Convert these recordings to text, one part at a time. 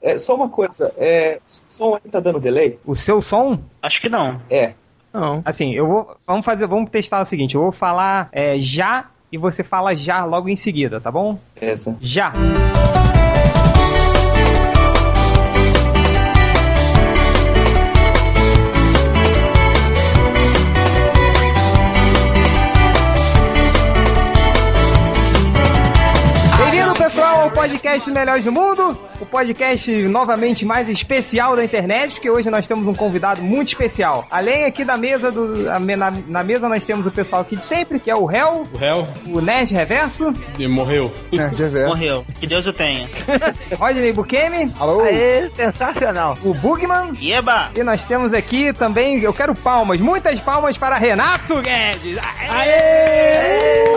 É, só uma coisa, é, o som aí tá dando delay? O seu som? Acho que não. É. Não. Assim, eu vou. Vamos fazer, vamos testar o seguinte: eu vou falar é, já e você fala já logo em seguida, tá bom? Essa. Já. Podcast Melhores do Mundo, o podcast novamente mais especial da internet, porque hoje nós temos um convidado muito especial. Além aqui da mesa do na, na mesa nós temos o pessoal aqui de sempre, que é o Hel, O réu o Nerd Reverso, e morreu. Nerd Reverso. Morreu. Que Deus o tenha. Rodney Bukemi, Alô? Aê, sensacional. o Bugman, Eba! e nós temos aqui também, eu quero palmas, muitas palmas para Renato Guedes. Aê!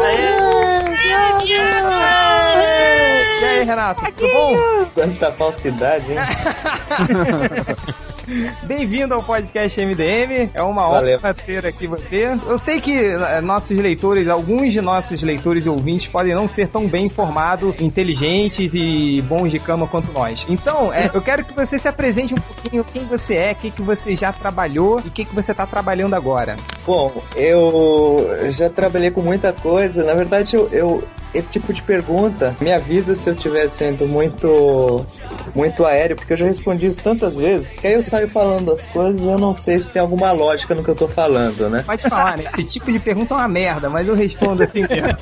E aí, Renato, tudo bom? Quanta falsidade, hein? Bem-vindo ao podcast MDM. É uma honra ter aqui você. Eu sei que eh, nossos leitores, alguns de nossos leitores e ouvintes podem não ser tão bem informados, inteligentes e bons de cama quanto nós. Então, eh, eu quero que você se apresente um pouquinho quem você é, o que, que você já trabalhou e o que, que você está trabalhando agora. Bom, eu já trabalhei com muita coisa. Na verdade, eu, eu- esse tipo de pergunta me avisa se eu estiver sendo muito muito aéreo, porque eu já respondi isso tantas vezes que aí eu saio falando as coisas eu não sei se tem alguma lógica no que eu tô falando, né? Pode falar, né? Esse tipo de pergunta é uma merda, mas eu respondo assim mesmo.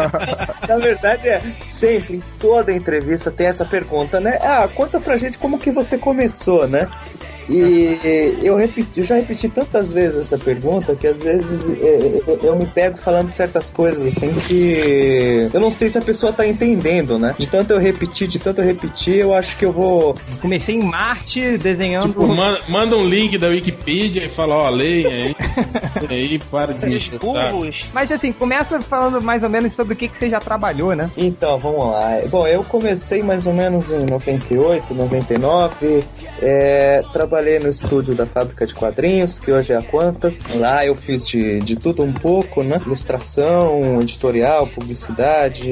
Na verdade, é sempre, em toda entrevista tem essa pergunta, né? Ah, conta pra gente como que você começou, né? E eu, repeti, eu já repeti tantas vezes essa pergunta que às vezes é, eu, eu me pego falando certas coisas assim que eu não sei se a pessoa tá entendendo, né? De tanto eu repetir, de tanto eu repetir, eu acho que eu vou. Comecei em Marte desenhando. Tipo, manda, manda um link da Wikipedia e fala, ó, leia aí. E aí, para de. Burros. Mas assim, começa falando mais ou menos sobre o que, que você já trabalhou, né? Então, vamos lá. Bom, eu comecei mais ou menos em 98, 99. É, trabalhei no estúdio da fábrica de quadrinhos, que hoje é a Quanta. Lá eu fiz de, de tudo um pouco, né? Ilustração, editorial, publicidade,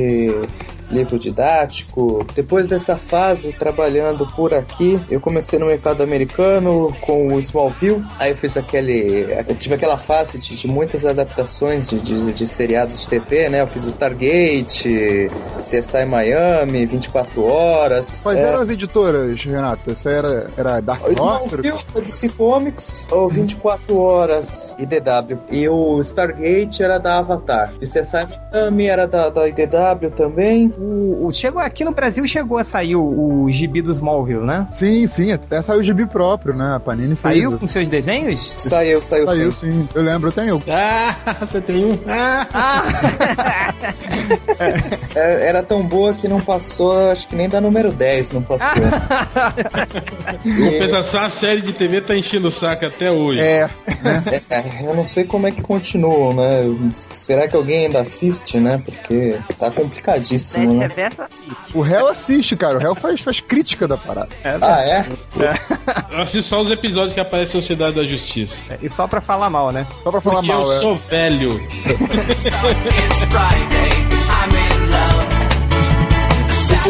livro didático. Depois dessa fase, trabalhando por aqui, eu comecei no mercado americano com o Smallville. Aí eu fiz aquele. Eu tive aquela fase de, de muitas adaptações de, de, de seriados de TV, né? Eu fiz Stargate, CSI Miami, 24 Horas. Quais É, eram as editoras, Renato? Essa era, era Dark o? Smallville, DC Comics, ou 24 Horas IDW. E o Stargate era da Avatar. E CSI Miami era da, da IDW também. O, o- chegou aqui no Brasil chegou a sair o, o gibi do Smallville, né? Sim, sim, até saiu o gibi próprio, né? A Panini Saiu fez. com seus desenhos? Saiu, saiu, Saiu sim. sim. Eu lembro, eu tenho. Ah, você tem um. Ah, Ah! É, era tão boa que não passou, acho que nem da número 10 não passou. compensação, a série de TV tá enchendo o saco até hoje. É, É, eu não sei como é que continuam, né? Será que alguém ainda assiste, né? Porque tá complicadíssimo, Né? Reverso assiste. o réu assiste, cara. O réu faz, faz crítica da parada. Ah, é? Eu assisto só os episódios que aparece a Sociedade da Justiça. e só pra falar mal, né? Só pra falar Porque mal, eu é. sou velho.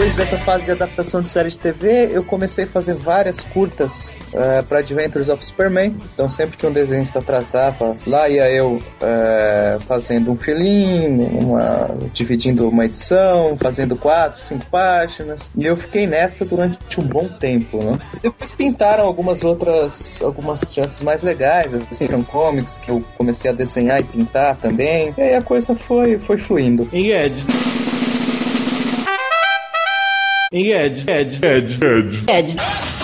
Depois dessa fase de adaptação de série de TV, eu comecei a fazer várias curtas eh, para Adventures of Superman. Então, sempre que um desenhista atrasava, lá ia eu eh, fazendo um filhinho, uma, dividindo uma edição, fazendo quatro, cinco páginas. E eu fiquei nessa durante um bom tempo, né? Depois pintaram algumas outras, algumas chances mais legais, assim, são comics que eu comecei a desenhar e pintar também. E aí a coisa foi, foi fluindo. Hein, Guedes? Hein, Guedes? Guedes? Guedes?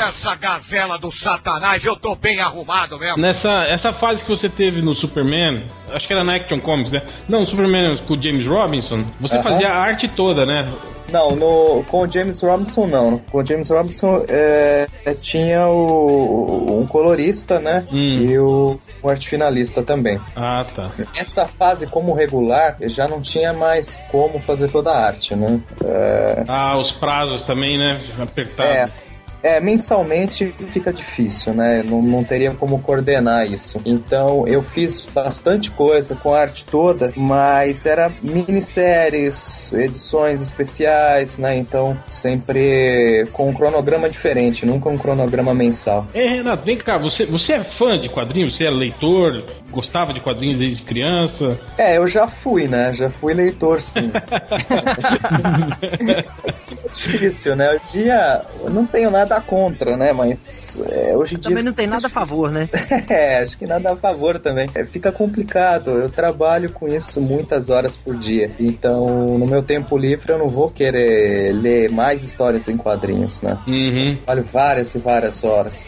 Essa gazela do satanás, eu tô bem arrumado mesmo. Nessa essa fase que você teve no Superman, acho que era na Action Comics, né? Não, Superman com o James Robinson, você Aham. fazia a arte toda, né? Não, no, com o James Robinson não. Com o James Robinson é, é, tinha o, um colorista, né? Hum. E o, o arte finalista também. Ah, tá. Essa fase como regular, eu já não tinha mais como fazer toda a arte, né? É, Ah, os prazos também, né? Apertado. É. É, mensalmente fica difícil, né? Não, não teria como coordenar isso. Então eu fiz bastante coisa com a arte toda, mas era minisséries, edições especiais, né? Então sempre com um cronograma diferente, nunca um cronograma mensal. É, Renato, vem cá, você, você é fã de quadrinhos? Você é leitor? Gostava de quadrinhos desde criança? É, eu já fui, né? Já fui leitor, sim. difícil, né? Hoje em dia, eu não tenho nada contra, né? Mas é, hoje em dia. Também não tem nada a favor, né? É, acho que nada a favor também. É, fica complicado. Eu trabalho com isso muitas horas por dia. Então, no meu tempo livre, eu não vou querer ler mais histórias em quadrinhos, né? Uhum. Trabalho várias e várias horas.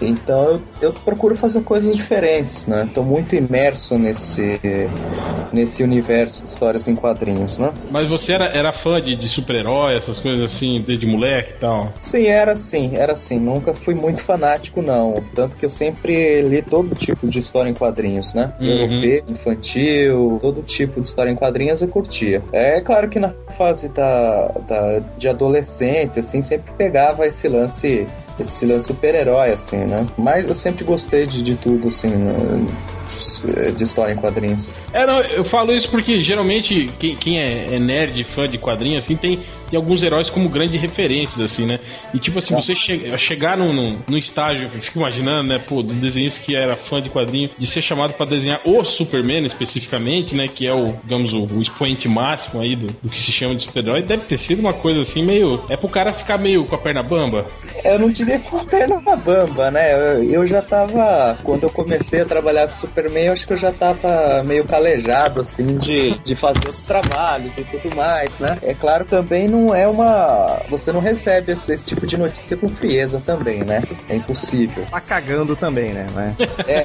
Então eu, eu procuro fazer coisas diferentes, né? Tô muito imerso nesse, nesse universo de histórias em quadrinhos, né? Mas você era, era fã de, de super-herói, essas coisas assim, desde moleque e tal? Sim, era assim, era assim. Nunca fui muito fanático, não. Tanto que eu sempre li todo tipo de história em quadrinhos, né? Uhum. Europeu, infantil, todo tipo de história em quadrinhos eu curtia. É claro que na fase da, da, de adolescência, assim, sempre pegava esse lance esse lance super-herói, assim, né? Mas eu sempre gostei de, de tudo, assim, né? De história em quadrinhos. É, não, eu falo isso porque geralmente quem, quem é, é nerd, fã de quadrinhos, assim, tem, tem alguns heróis como grandes referências, assim, né? E tipo assim, Tá. você che chegar no, no, no estágio, eu fico imaginando, né, pô, do desenhista que era fã de quadrinhos, de ser chamado pra desenhar o Superman especificamente, né, que é o, digamos, o, o expoente máximo aí do, do que se chama de super-herói, deve ter sido uma coisa assim meio. É pro cara ficar meio com a perna bamba. Eu não diria com a perna na bamba, né? Eu, eu já tava. Quando eu comecei a trabalhar com Superman, eu acho que eu já tava meio calejado, assim, de, de fazer outros trabalhos e tudo mais, né? É claro, também não é uma. Você não recebe esse, esse tipo de notícia com frieza também, né? É impossível. Tá cagando também, né? né? É,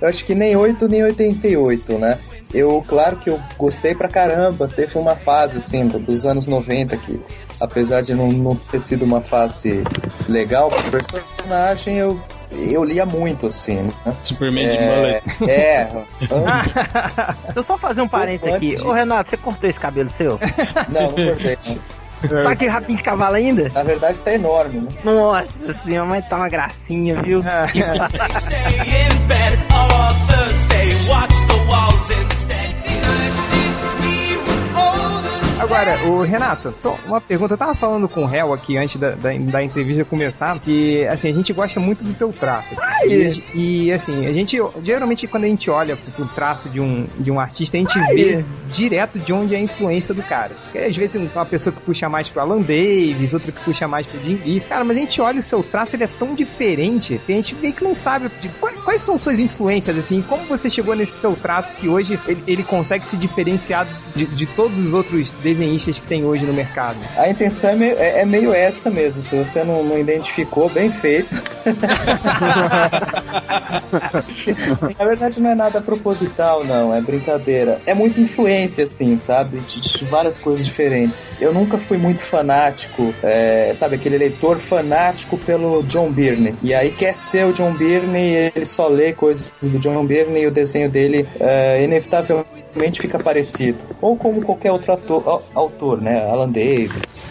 eu acho que nem 8 nem 88, né? Eu, claro que eu gostei pra caramba, teve uma fase assim, do- dos anos 90 que, apesar de não, não ter sido uma fase legal pro personagem, eu, eu lia muito, assim, né? Superman de É, mullet. é, Deixa eu só fazer um parênteses aqui. De- Ô Renato, você cortou esse cabelo seu? não, não cortei. Tá aquele rabinho de cavalo ainda? Na verdade tá enorme, né? Nossa senhora, mas tá uma gracinha, viu? Agora, o Renato, só uma pergunta. Eu tava falando com o Hel aqui antes da, da, da entrevista começar, que assim, a gente gosta muito do teu traço. assim. e, e, assim, a gente geralmente quando a gente olha pro, traço de um, de um artista, a gente vê direto de onde é a influência do cara. Porque, às vezes uma pessoa que puxa mais pro Alan Davis, outra que puxa mais pro Jim Lee. Cara, mas a gente olha o seu traço, ele é tão diferente que a gente meio que não sabe de, quais, quais são suas influências, assim, como você chegou nesse seu traço que hoje ele, ele consegue se diferenciar de, de todos os outros desenhistas que tem hoje no mercado. A intenção é meio, é- é meio essa mesmo. Se você não, não identificou, bem feito. Na verdade, não é nada proposital, não. É brincadeira. É muita influência, assim, sabe? De, de várias coisas diferentes. Eu nunca fui muito fanático, é, sabe? Aquele leitor fanático pelo John Byrne. E aí quer ser o John Byrne e ele só lê coisas do John Byrne e o desenho dele, é, inevitavelmente, fica parecido. Ou como qualquer outro ator, au- autor, né? Alan Davis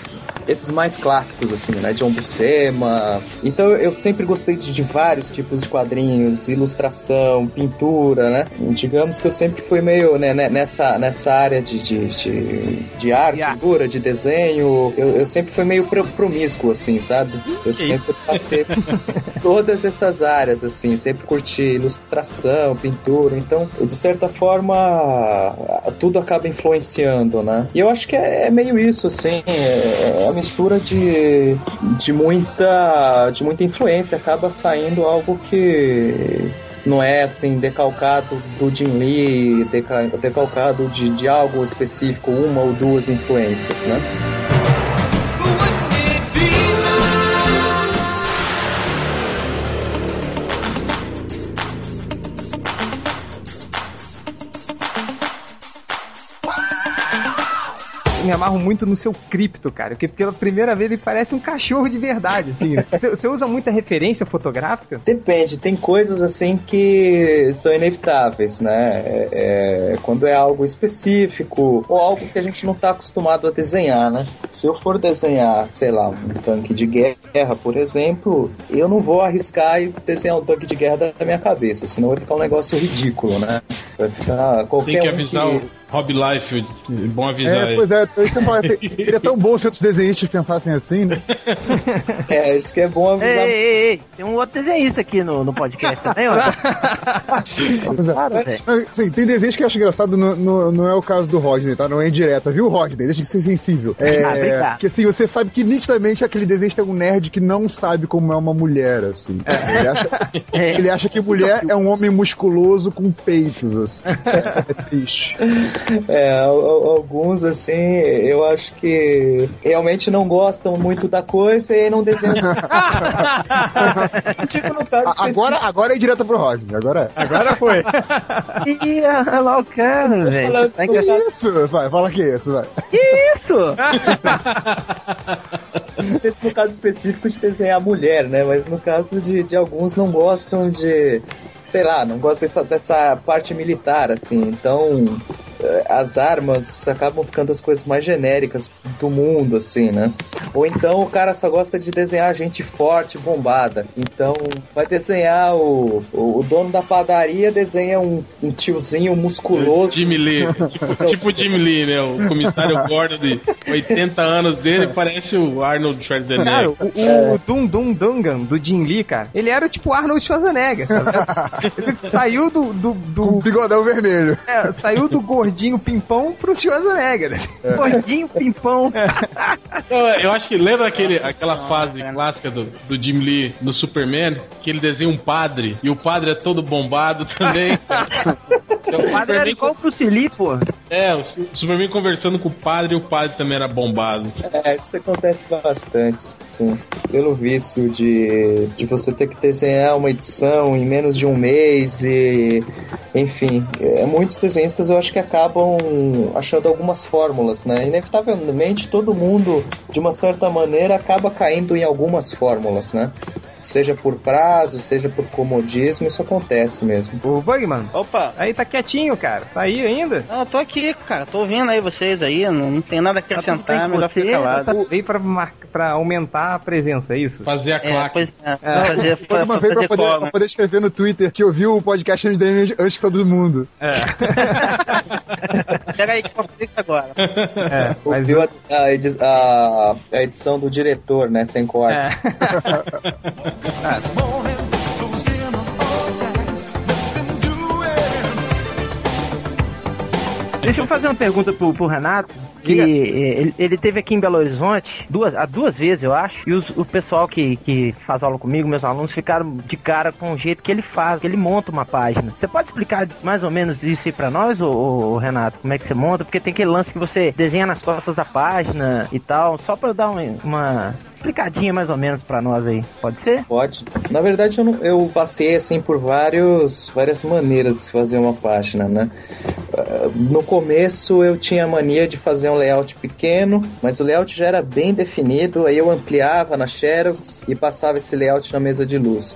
esses mais clássicos, assim, né? John Buscema. Então eu sempre gostei de, de vários tipos de quadrinhos, ilustração, pintura, né? Digamos que eu sempre fui meio né, né, nessa, nessa área de, de, de, de arte, arte. figura, de desenho. Eu, eu sempre fui meio pro- promíscuo, assim, sabe? Eu sempre passei por todas essas áreas, assim, sempre curti ilustração, pintura. Então, de certa forma, tudo acaba influenciando, né? E eu acho que é, é meio isso, assim, é, é mistura de, de muita de muita influência, acaba saindo algo que não é assim decalcado do Jim Lee, deca- decalcado de, de algo específico, uma ou duas influências, né? Me amarro muito no seu cripto, cara. Porque pela primeira vez ele parece um cachorro de verdade, assim. Você- Você usa muita referência fotográfica? Depende, tem coisas assim que são inevitáveis, né? É, é, quando é algo específico ou algo que a gente não está acostumado a desenhar, né? Se eu for desenhar, sei lá, um tanque de guerra, por exemplo, eu não vou arriscar e desenhar um tanque de guerra da minha cabeça, senão vai ficar um negócio ridículo, né? Vai ficar qualquer Tem que um avisar o Rob Life, bom avisar É, ele. pois é, isso que eu falo, te- seria tão bom se outros desenhistas pensassem assim, né? É, acho que é bom avisar. ei, ei, ei, tem um outro desenhista aqui no, no podcast também, ó. Pois é. Não, Sim, tem desenhos que eu acho engraçado, não, não, não é o caso do Rodney, tá? Não é indireta, viu, Rodney? Deixa de ser sensível. É, Ah, porque assim, você sabe que nitidamente aquele desenho tem um nerd que não sabe como é uma mulher, assim. Ele, acha, É. ele acha que mulher é um homem musculoso com peitos, assim. É triste. É, al- al- alguns assim, eu acho que realmente não gostam muito da coisa e não desenham. tipo no caso Agora, agora é direta pro Rodney, agora é. Agora foi. Ih, olha lá o cara, velho. do que Que achar... isso? Vai, fala que é isso, vai. Que isso? no caso específico de desenhar mulher, né? Mas no caso de, de alguns não gostam de. Sei lá, não gostam dessa, dessa parte militar, assim. Então, eh, as armas acabam ficando as coisas mais genéricas do mundo, assim, né? Ou então o cara só gosta de desenhar gente forte, bombada. Então, vai desenhar o, o, o dono da padaria, desenha um, um tiozinho musculoso. Jimmy Lee, tipo, tipo Jimmy Lee, né? O comissário Gordon de 80 anos dele parece o Arnold Schwarzenegger. Cara, o, o Dum Dum Dungan do Jim Lee, cara, ele era tipo Arnold Schwarzenegger, sabe? Ele saiu do, do, do- Com bigodão vermelho. é, saiu do gordinho pimpão pro Schwarzenegger. assim. Gordinho pimpão. Eu, eu acho que lembra aquele, aquela fase clássica do, do Jim Lee no Superman, que ele desenha um padre e o padre é todo bombado também. O O padre era igual pro Cili, pô. é, o Su- Superman conversando com o padre e o padre também era bombado. É, isso acontece bastante, sim. Pelo vício de, de você ter que desenhar uma edição em menos de um mês e... Enfim, é, muitos desenhistas eu acho que acabam achando algumas fórmulas, né? Inevitavelmente todo mundo, de uma certa maneira, acaba caindo em algumas fórmulas, né? Seja por prazo, seja por comodismo, isso acontece mesmo. O Bugman, Opa. aí tá quietinho, cara. Tá aí ainda? Não, eu tô aqui, cara. Tô ouvindo aí vocês aí. Não, não tem nada a acrescentar, melhor você ficar calado. tá- veio pra, mar... pra aumentar a presença, é isso? Fazer a É, claque. pois é. É, fazer, uma fa- vez pra poder, cola. pra poder escrever no Twitter que ouviu o podcast antes, dele, antes que todo mundo. Pega aí agora. É, mas Ouviu a, a edi- a- a edição do diretor, né? Sem cortes. Deixa eu fazer uma pergunta pro, pro Renato. Que eh, ele, ele teve aqui em Belo Horizonte duas, há duas vezes, eu acho. E os- o pessoal que, que faz aula comigo, meus alunos, ficaram de cara com o jeito que ele faz, que ele monta uma página. Você pode explicar mais ou menos isso aí pra nós, ô, ô, Renato? Como é que você monta? Porque tem aquele lance que você desenha nas costas da página e tal. Só pra eu dar uma, uma explicadinha mais ou menos pra nós aí. Pode ser? Pode. Na verdade, eu, não- eu passei assim por vários, várias maneiras de se fazer uma página, né? No começo eu tinha mania de fazer um layout pequeno, mas o layout já era bem definido, aí eu ampliava na Xerox e passava esse layout na mesa de luz.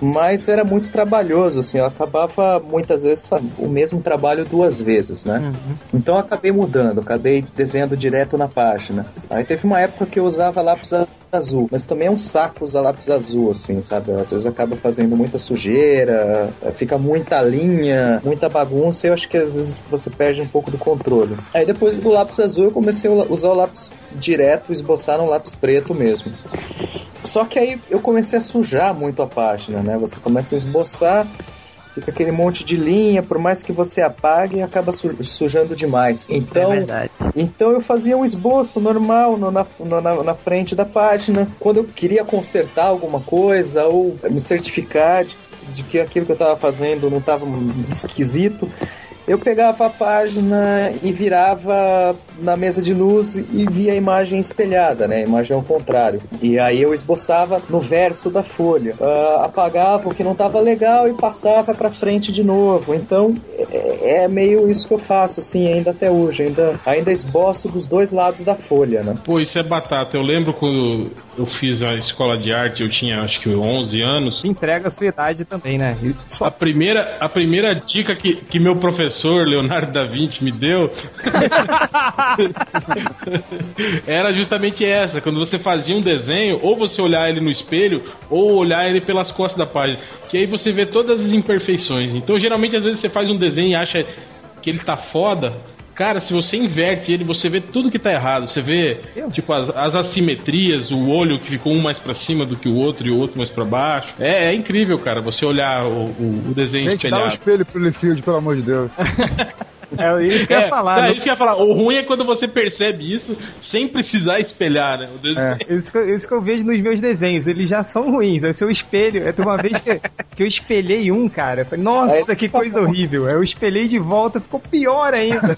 Mas era muito trabalhoso, assim, eu acabava muitas vezes o mesmo trabalho duas vezes, né? Então eu acabei mudando, acabei desenhando direto na página. Aí teve uma época que eu usava lápis azul, mas também é um saco usar lápis azul, assim, sabe? Às vezes acaba fazendo muita sujeira, fica muita linha, muita bagunça, e eu acho que às vezes você perde um pouco do controle. Aí depois do lápis azul eu comecei a usar o lápis direto, esboçar no lápis preto mesmo. Só que aí eu comecei a sujar muito a página, né? Você começa a esboçar, fica aquele monte de linha, por mais que você apague, acaba su- sujando demais. Então, é então eu fazia um esboço normal no- na, na, na frente da página. Quando eu queria consertar alguma coisa ou me certificar de, de que aquilo que eu estava fazendo não estava esquisito, eu pegava a página e virava na mesa de luz e via a imagem espelhada, né? A imagem ao contrário. E aí eu esboçava no verso da folha. Ah, apagava o que não estava legal e passava para frente de novo. Então é, é meio isso que eu faço, assim, ainda até hoje. Ainda, ainda esboço dos dois lados da folha, né? Pô, isso é batata. Eu lembro quando eu fiz a escola de arte, eu tinha acho que 11 anos. Entrega a sua idade também, né? Só A primeira, a primeira dica que, que meu professor, Leonardo da Vinci, me deu era justamente essa. Quando você fazia um desenho, ou você olhar ele no espelho, ou olhar ele pelas costas da página. Que aí você vê todas as imperfeições. Então, geralmente, às vezes você faz um desenho e acha que ele tá foda. Cara, se você inverte ele, você vê tudo que tá errado. Você vê, tipo, as, as assimetrias, o olho que ficou um mais pra cima do que o outro e o outro mais pra baixo. É, é incrível, cara, você olhar o, o, o desenho Gente, dá um espelhado. espelho pro Liefeld, pelo amor de Deus. é isso que eu ia falar. é né? isso que eu ia falar. O ruim é quando você percebe isso sem precisar espelhar, né? O desenho. Isso que, eu, isso que eu vejo nos meus desenhos, eles já são ruins. É o seu espelho. É uma vez que, que eu espelhei um, cara. eu falei, Nossa, que coisa horrível. Aí eu espelhei de volta, ficou pior ainda.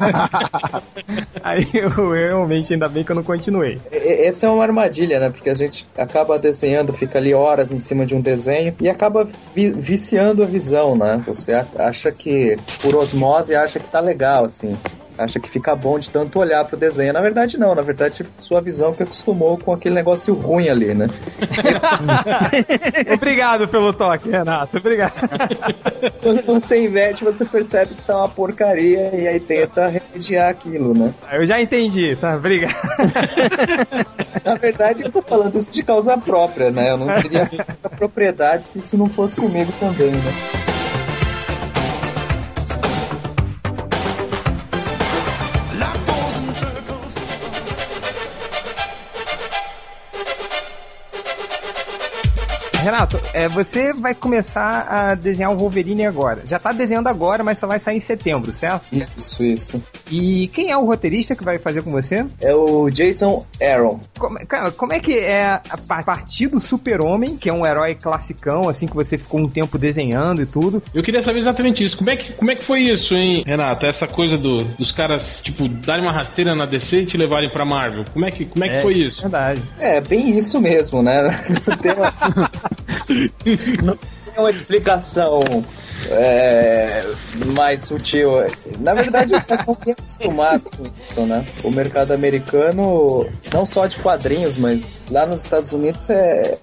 Aí eu realmente, ainda bem que eu não continuei. Essa é uma armadilha, né? Porque a gente acaba desenhando, fica ali horas em cima de um desenho e acaba vi- viciando a visão, né? Você acha que, por osmose, acha que tá legal, assim. Acha que fica bom de tanto olhar pro desenho. Na verdade, não. Na verdade, sua visão que acostumou com aquele negócio ruim ali, né? Obrigado pelo toque, Renato. Obrigado. Quando você inverte, você percebe que tá uma porcaria e aí tenta remediar aquilo, né? Eu já entendi, tá? Obrigado. Na verdade, eu tô falando isso de causa própria, né? Eu não teria muita propriedade se isso não fosse comigo também, né? Renato, é, você vai começar a desenhar o Wolverine agora. Já tá desenhando agora, mas só vai sair em setembro, certo? Isso, isso. E quem é o roteirista que vai fazer com você? É o Jason Aaron. Como, cara, como é que é a pa- partir do Super-Homem, que é um herói classicão, assim, que você ficou um tempo desenhando e tudo? Eu queria saber exatamente isso. Como é que, como é que foi isso, hein, Renato? Essa coisa do, dos caras, tipo, darem uma rasteira na DC e te levarem pra Marvel. Como é que, como é que foi isso? Verdade. É, bem isso mesmo, né? Não tem uma, não tem uma explicação é, mais sutil. Na verdade, eu estou bem acostumado com isso, né? O mercado americano, não só de quadrinhos, mas lá nos Estados Unidos, é,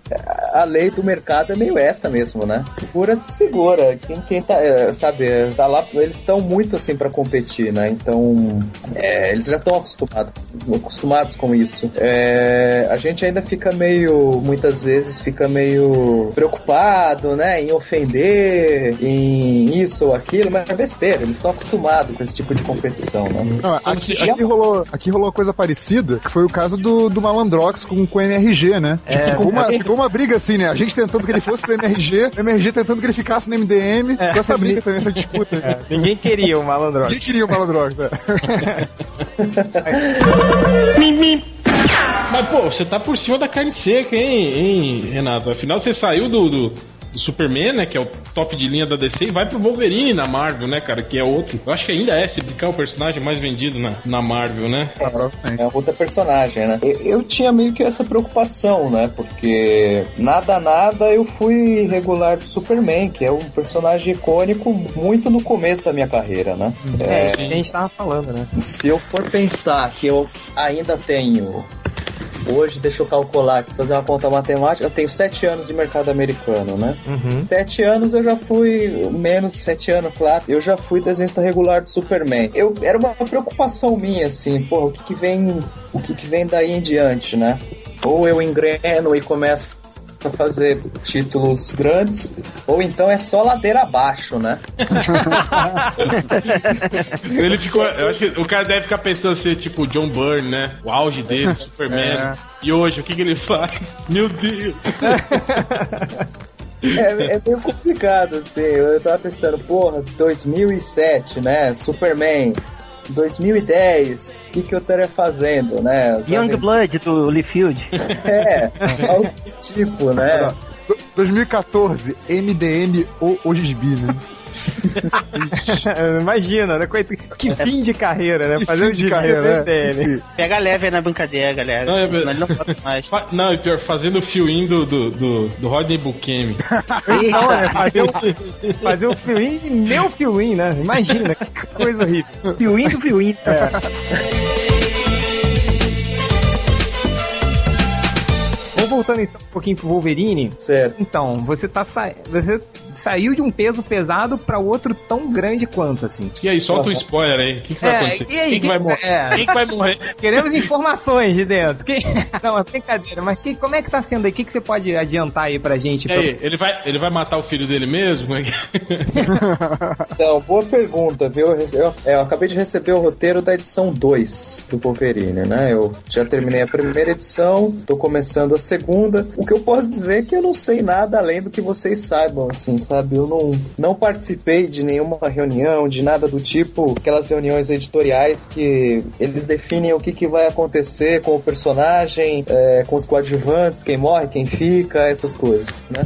a lei do mercado é meio essa mesmo, né? Pura se segura. Quem, quem tá, é, sabe, tá lá, eles estão muito assim para competir, né? Então, é, eles já estão acostumados, acostumados com isso. É, a gente ainda fica meio, muitas vezes, fica meio preocupado, né? Em ofender, em isso ou aquilo, mas é besteira. Eles estão acostumados com esse tipo de competição, né? Não, aqui, aqui rolou, aqui rolou coisa parecida, que foi o caso do, do Malandrox com, com o MRG, né? Tipo, ficou, uma, ficou uma briga assim, né? A gente tentando que ele fosse pro MRG, o MRG tentando que ele ficasse no MDM, com essa briga também, essa disputa. É, ninguém queria o malandro. Quem queria o Malandrox, né? Mas, pô, você tá por cima da carne seca, hein, hein Renato? Afinal, você saiu do, do, do Superman, né? Que é o top de linha da DC, e vai pro Wolverine na Marvel, né, cara? Que é outro. Eu acho que ainda é, se brincar, o personagem mais vendido na, na Marvel, né? É outra personagem, né? Eu, eu tinha meio que essa preocupação, né? Porque nada, nada eu fui regular do Superman, que é um personagem icônico muito no começo da minha carreira, né? É, isso que a gente tava falando, né? Se eu for pensar que eu ainda tenho. Hoje, deixa eu calcular aqui, fazer uma conta matemática. Eu tenho sete anos de mercado americano, né? Uhum. Sete anos eu já fui, menos de sete anos, claro, eu já fui desenhista regular do Superman. Eu, era uma preocupação minha, assim, porra, o que que vem, o que que vem daí em diante, né? Ou eu engreno e começo a fazer títulos grandes, ou então é só ladeira abaixo, né? Ele ficou. Eu acho que o cara deve ficar pensando ser tipo John Byrne, né? O auge dele, Superman. É. E hoje, o que, que ele faz? Meu Deus! É, é meio complicado, assim. Eu tava pensando, porra, 2007, né? Superman. 2010, o que, que eu estaria fazendo, né? Sabe? Youngblood do Liefeld. É, algo tipo, né? Do- 2014, MDM ou Ogisbi, né? Imagina, né? Que fim de carreira, né? Que Fazer fim um de carreira, do né? MDM. Pega leve aí na brincadeira, galera. Não, é ele não pode mais. Não, e pior, fazendo o fio-in do, do, do, do Rodney Bukemi. Então, é fazer um, fazer um fiuim, meu fiuim, né? Imagina, que coisa horrível. Piuim do piuim. Vamos voltando então um pouquinho pro Wolverine. Certo. Então, você tá sa... você saiu de um peso pesado pra outro tão grande quanto, assim. E aí, solta o spoiler aí. O que, que vai É, acontecer? e aí, Quem que vai morrer? é. Quem que vai morrer? Queremos informações de dentro. Quem- Não, é brincadeira, mas que- como é que tá sendo aí? O que, que você pode adiantar aí pra gente? E aí, ele vai, ele vai matar o filho dele mesmo? Então, boa pergunta, viu? Eu, é, eu acabei de receber o roteiro da edição 2 do Wolverine, né? Eu já terminei a primeira edição, tô começando a segunda. O que eu posso dizer é que eu não sei nada além do que vocês saibam, assim, sabe? Eu não, não participei de nenhuma reunião, de nada do tipo, aquelas reuniões editoriais que eles definem o que, que vai acontecer com o personagem, é, com os coadjuvantes, quem morre, quem fica, essas coisas, né?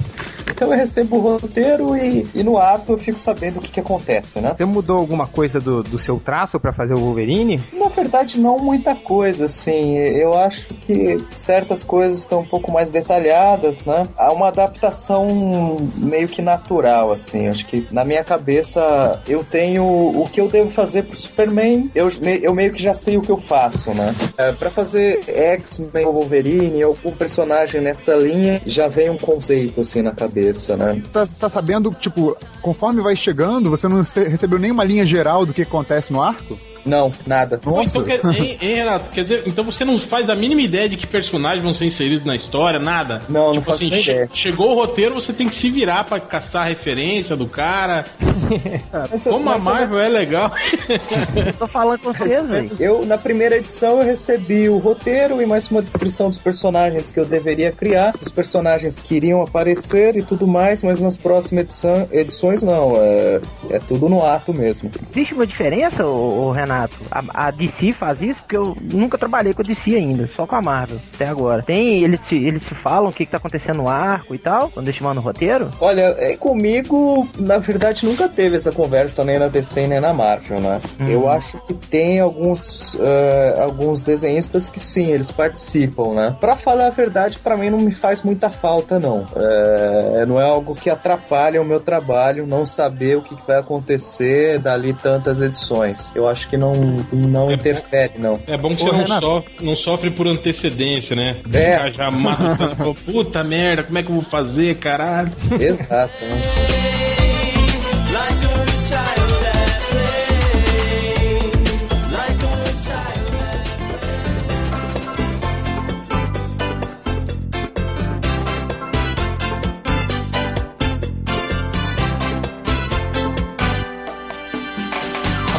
Então eu recebo o roteiro e, e no ato eu fico sabendo o que, que acontece, né? Você mudou alguma coisa do, do seu traço pra fazer o Wolverine? Na verdade, não muita coisa, assim. Eu acho que certas coisas estão um pouco mais detalhadas, né? Há uma adaptação meio que natural, assim. Acho que na minha cabeça eu tenho o que eu devo fazer pro Superman, eu, eu meio que já sei o que eu faço, né? É, pra fazer X-Men ou Wolverine, algum personagem nessa linha, já vem um conceito, assim, na cabeça, né? Tá, tá sabendo, tipo, conforme vai chegando, você não recebeu nenhuma linha geral do que acontece no arco? Não, nada. Nossa, Então, quer, hein, hein, Renato? Quer dizer, então você não faz a mínima ideia de que personagens vão ser inseridos na história, nada? Não, não tipo faço assim, ideia. chegou o roteiro, você tem que se virar pra caçar a referência do cara. Mas eu- Como a mas Marvel é legal. Tô falando com vocês, velho. Eu, na primeira edição, eu recebi o roteiro e mais uma descrição dos personagens que eu deveria criar, os personagens que iriam aparecer e tudo mais, mas nas próximas edição- edições não, é, é tudo no ato mesmo. Existe uma diferença, ô, ô, Renato? A, a DC faz isso porque eu nunca trabalhei com a DC ainda, só com a Marvel, até agora. Tem, eles se, eles se falam o que, que tá acontecendo no arco e tal, quando eles mandam o roteiro? Olha, é, comigo, na verdade, nunca teve essa conversa nem na DC nem na Marvel, né? Eu acho que tem alguns, eh, alguns desenhistas que sim, eles participam, né? Pra falar a verdade, pra mim não me faz muita falta, não. É, não é algo que atrapalha o meu trabalho, não saber o que que vai acontecer dali tantas edições. Eu acho que não, não É interfere, não. É bom que Ô, você não sofre, não sofre por antecedência, né? É. Já, já mata e puta merda, como é que eu vou fazer, caralho? Exato, né?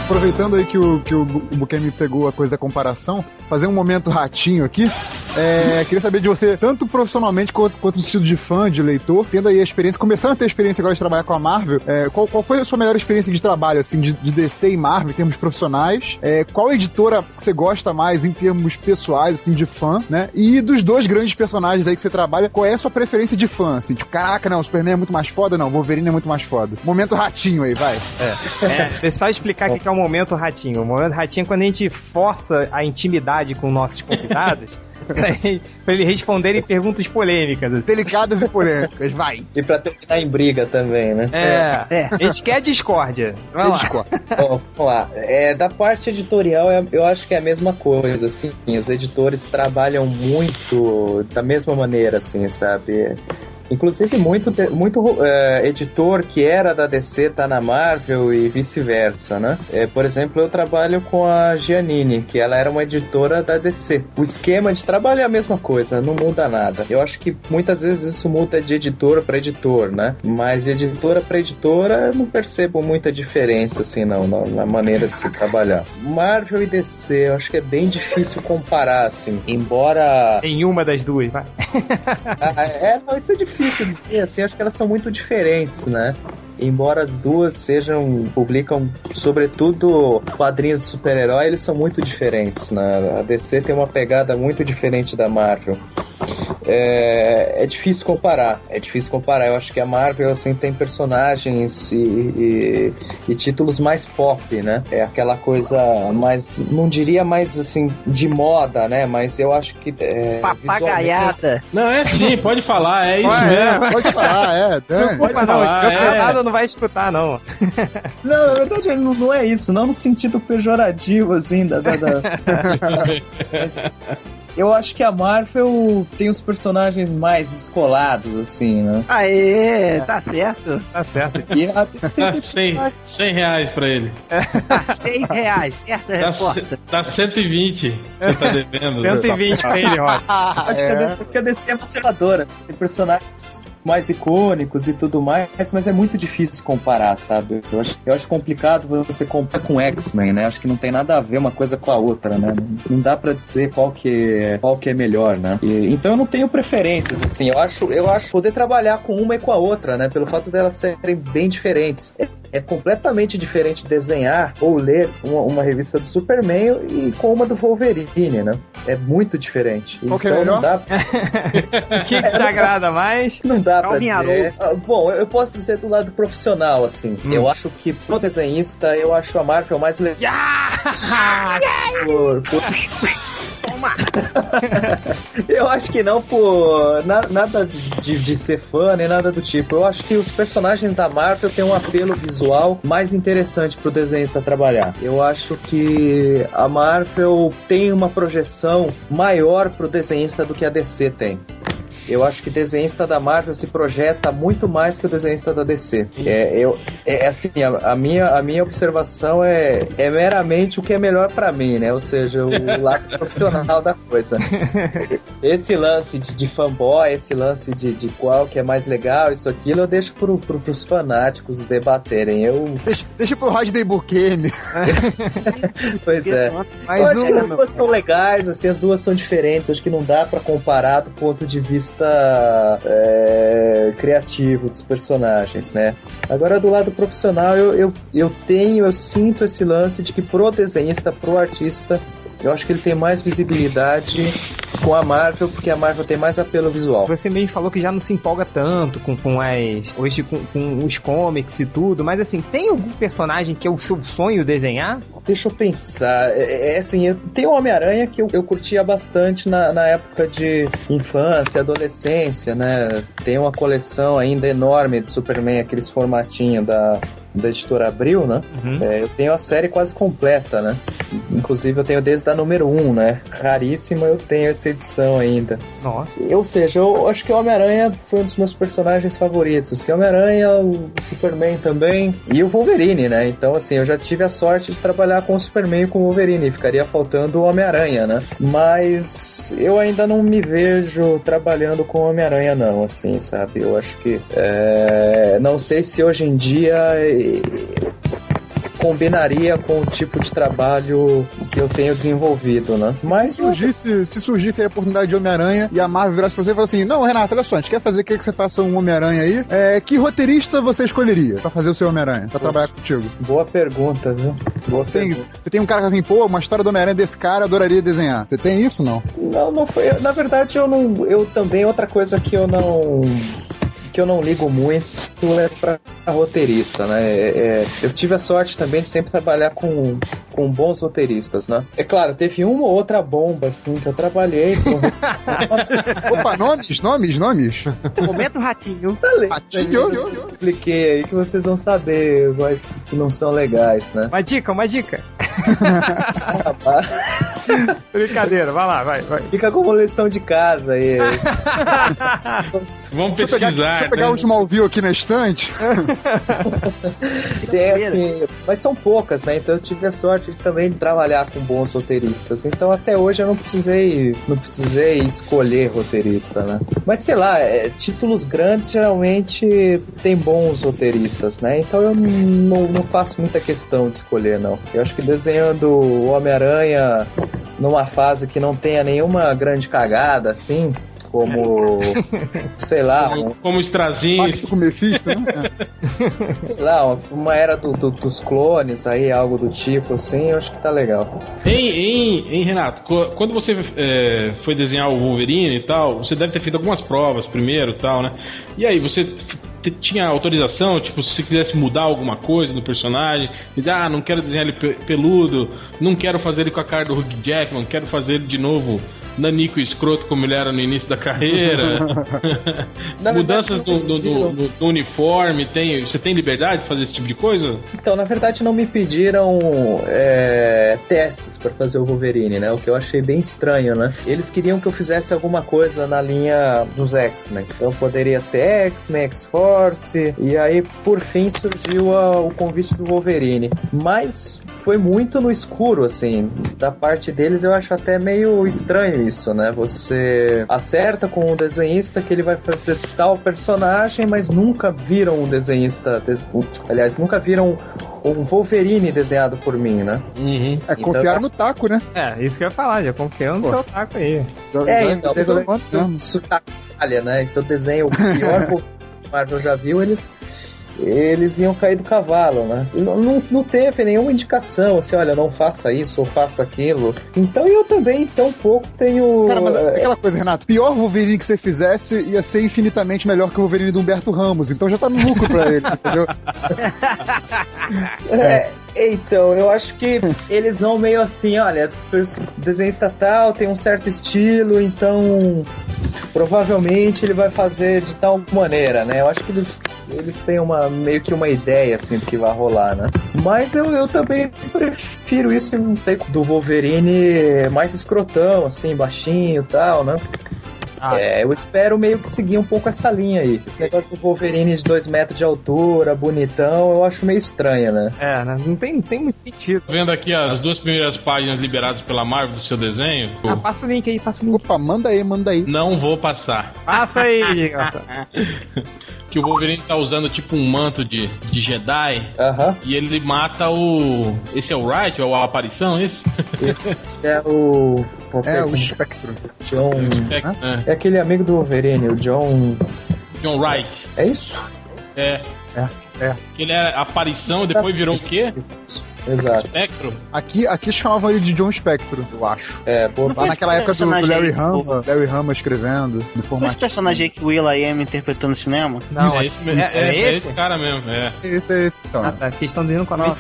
Aproveitando aí que o, que o, Bu- o Bukemi pegou a coisa da comparação, fazer um momento ratinho aqui. É, queria saber de você, tanto profissionalmente quanto, quanto no sentido de fã, de leitor, tendo aí a experiência, começando a ter a experiência agora de trabalhar com a Marvel, é, qual, qual foi a sua melhor experiência de trabalho, assim, de, de DC e Marvel, em termos profissionais? É, qual editora você gosta mais em termos pessoais, assim, de fã, né? E dos dois grandes personagens aí que você trabalha, qual é a sua preferência de fã, assim? Tipo, caraca, não, o Superman é muito mais foda, não, o Wolverine é muito mais foda. Momento ratinho aí, vai. É, eu só explicar o que que é o momento ratinho. O momento ratinho é quando a gente força a intimidade com nossos convidados pra ele- pra eles responderem perguntas polêmicas. assim. Delicadas e polêmicas, vai. E pra terminar em briga também, né? É, É. a gente quer discórdia. Vamos lá. Discord. Bom, vamos lá. É, da parte editorial, é- eu acho que é a mesma coisa, assim. Os editores trabalham muito da mesma maneira, assim, sabe? Inclusive, muito, muito é, editor que era da DC tá na Marvel e vice-versa, né? É, por exemplo, eu trabalho com a Giannini, que ela era uma editora da DC. O esquema de trabalho é a mesma coisa, não muda nada. Eu acho que muitas vezes isso muda de editor para editor, né? Mas de editora para editora, eu não percebo muita diferença, assim, não, na, na maneira de se trabalhar. Marvel e DC, eu acho que é bem difícil comparar, assim. Embora Em uma das duas, vai. ah, é, não, isso é difícil dizer, assim, acho que elas são muito diferentes, né? Embora as duas sejam, publicam, sobretudo, quadrinhos de super-herói, eles são muito diferentes, né? A DC tem uma pegada muito diferente da Marvel. é, é difícil comparar. É difícil comparar. Eu acho que a Marvel assim tem personagens e, e, e títulos mais pop, né? É aquela coisa mais, não diria mais assim de moda, né? Mas eu acho que é, Papagaiada. Não, é sim, pode falar, é isso Ué, mesmo. Pode falar, é, Dani. Pode não, falar, o campeonato é. Não vai escutar, não. Não, na verdade não, não é isso, não no sentido pejorativo, assim, da. da, da- Mas eu acho que a Marvel tem os personagens mais descolados, assim, né? Aê, tá certo. Tá certo. E a DC tem 100, 100 reais pra ele. 6 reais, certa Tá, resposta. tá 120 você tá devendo. 120 pra ele, Rock. Acho que a DC, porque a DC é conservadora. Tem personagens mais icônicos e tudo mais, mas é muito difícil comparar, sabe? Eu acho, eu acho complicado você comparar com X-Men, né? Acho que não tem nada a ver uma coisa com a outra, né? Não dá pra dizer qual que, qual que é melhor, né? E- então eu não tenho preferências, assim. Eu acho, eu acho poder trabalhar com uma e com a outra, né? Pelo fato delas serem bem diferentes. É, é completamente diferente desenhar ou ler uma, uma revista do Superman e com uma do Wolverine, né? É muito diferente. Qual que é Então, melhor? Não dá, O que, que te agrada mais? não dá pra Calminha, dizer. Ah, Bom, eu posso dizer do lado profissional, assim. Eu acho que pro desenhista, eu acho a Marvel mais legal. Por, por... eu acho que não por na- nada de, de- de ser fã nem nada do tipo. Eu acho que os personagens da Marvel têm um apelo visual mais interessante pro desenhista trabalhar. Eu acho que a Marvel tem uma projeção maior pro desenhista do que a DC tem. Eu acho que o desenhista da Marvel se projeta muito mais que o desenhista da DC. É, eu, é assim, a, a minha, a minha observação é, é meramente o que é melhor pra mim, né? Ou seja, o lado profissional da coisa. Esse lance de, de fanboy, esse lance de, de qual que é mais legal, isso aquilo, eu deixo pro, pro, pros fanáticos debaterem. Eu, Deixa, deixa pro Rodney Bukemi. pois é. Mas eu acho que as duas são legais, assim, as duas são diferentes. Acho que não dá pra comparar do ponto de vista é, criativo dos personagens, né? Agora, do lado profissional, eu, eu, eu tenho, eu sinto esse lance de que pro desenhista, pro artista, eu acho que ele tem mais visibilidade com a Marvel, porque a Marvel tem mais apelo visual. Você mesmo falou que já não se empolga tanto com, com as. Hoje com, com os comics e tudo, mas assim, tem algum personagem que é o seu sonho desenhar? Deixa eu pensar. É, é assim, eu, tem o Homem-Aranha que eu, eu curtia bastante na, na época de infância, adolescência, né? Tem uma coleção ainda enorme de Superman, aqueles formatinhos da, da editora Abril, né? Uhum. É, eu tenho a série quase completa, né? Inclusive eu tenho desde a número 1, né? Raríssima eu tenho essa edição ainda. Nossa. Ou seja, eu acho que o Homem-Aranha foi um dos meus personagens favoritos. Assim, Homem-Aranha, o Superman também. E o Wolverine, né? Então, assim, eu já tive a sorte de trabalhar com o Superman e com o Wolverine. Ficaria faltando o Homem-Aranha, né? Mas eu ainda não me vejo trabalhando com o Homem-Aranha, não, assim, sabe? Eu acho que. é, Não sei se hoje em dia. Combinaria com o tipo de trabalho que eu tenho desenvolvido, né? Mas se surgisse, se surgisse aí a oportunidade de Homem-Aranha e a Marvel virasse pra você e falasse assim: Não, Renato, olha só, a gente quer fazer que que você faça um Homem-Aranha aí. É, que roteirista você escolheria pra fazer o seu Homem-Aranha, pra trabalhar contigo? boa pergunta, viu? Boa Você tem, pergunta. você tem um cara que assim, pô, uma história do Homem-Aranha desse cara, eu adoraria desenhar. Você tem isso não? Não, não foi. Na verdade, eu não. Eu também, outra coisa que eu não. Que eu não ligo muito é pra roteirista, né? É- é, eu tive a sorte também de sempre trabalhar com, com bons roteiristas, né? É claro, teve uma ou outra bomba, assim, que eu trabalhei com Opa, nomes, nomes, nomes. Momento ratinho. Ratinho. expliquei aí que vocês vão saber quais que não são legais, né? Uma dica, uma dica. Brincadeira, vai lá, vai, vai. Fica como lição de casa aí. Vamos Deixa eu pegar, pesquisar. deixa eu pegar né? Smallville aqui na estante. Tem, assim, mas são poucas, né? Então eu tive a sorte de também trabalhar com bons roteiristas. Então até hoje eu não precisei, não precisei escolher roteirista, né? Mas sei lá, é, títulos grandes geralmente tem bons roteiristas, né? Então eu não, não faço muita questão de escolher, não. Eu acho que desenhando o Homem-Aranha numa fase que não tenha nenhuma grande cagada, assim, como, sei lá, um, Como, como Strazinho. Pacto com o Mephisto, né? É. sei lá, uma, era do- do- dos clones aí, algo do tipo, assim, eu acho que tá legal. Hein, hein, hein, Renato, quando você é, foi desenhar o Wolverine e tal, você deve ter feito algumas provas primeiro e tal, né? E aí, você tinha autorização, tipo, se quisesse mudar alguma coisa do personagem, dizer, ah, não quero desenhar ele pe- peludo, não quero fazer ele com a cara do Hugh Jackman, quero fazer ele de novo nanico escroto como ele era no início da carreira. Na Mudanças do, do- do- não do- do uniforme, tem, você tem liberdade de fazer esse tipo de coisa? Então, na verdade, não me pediram é, testes pra fazer o Wolverine, né? O que eu achei bem estranho, né? Eles queriam que eu fizesse alguma coisa na linha dos X-Men. Então, poderia ser X-Men, X-Force. E aí, por fim, surgiu a- o convite do Wolverine. Mas foi muito no escuro, assim. Da parte deles, eu acho até meio estranho isso, né? Você acerta com o desenhista que ele vai fazer tal personagem, mas nunca viram um desenhista. des- Aliás, nunca viram um Wolverine desenhado por mim, né? Uhum. É, Então, confiaram eu no taco, né? É, isso que eu ia falar, já confiando no seu taco aí. Já, É, já- então, pelo quanto tempo? isso falha, né? E se eu desenho o pior Wolverine que a Marvel já viu, eles. Eles iam cair do cavalo, né? E Não, não, não teve nenhuma indicação, assim, olha, não faça isso ou faça aquilo. Então eu também, tão pouco, tenho. Cara, mas é, aquela coisa, Renato, pior Wolverine que você fizesse ia ser infinitamente melhor que o Wolverine do Humberto Ramos, então já tá no lucro pra eles, entendeu? É, então, eu acho que eles vão meio assim, olha, desenho estatal tem um certo estilo, então provavelmente ele vai fazer de tal maneira, né? Eu acho que eles, eles têm uma meio que uma ideia assim do que vai rolar, né? Mas eu, eu também prefiro isso um do Wolverine mais escrotão, assim, baixinho e tal, né? Ah. É, eu espero meio que seguir um pouco essa linha aí. Esse negócio do Wolverine de 2 metros de altura, bonitão, eu acho meio estranho, né? É, né? Não tem, tem muito sentido. Vendo aqui as duas primeiras páginas liberadas pela Marvel do seu desenho, Ah, passa o link aí, passa o link. Opa, manda aí, manda aí. não vou passar. Passa aí. Que o Wolverine tá usando tipo um manto de, de Jedi Aham. e ele mata o. Esse é o Wright, é o aparição, esse? Esse é o. É, o Spectro. John. É, É aquele amigo do Wolverine, o John. John Wright. É isso? É. É, é. Que ele é aparição e depois virou o quê? Exato. Spectro? Aqui, aqui chamavam ele de John Spectro, eu acho. É, pô, Lá naquela época do, do personagem Larry Hama, Larry Hama escrevendo, no Foi esse formato. personagem aí que o Will I Am interpretou no cinema? Não, é, é, esse, mesmo, é, é, é é esse? esse cara mesmo, é. Esse é esse, então. Ah, tá. Vocês estão dizendo com a Nossa.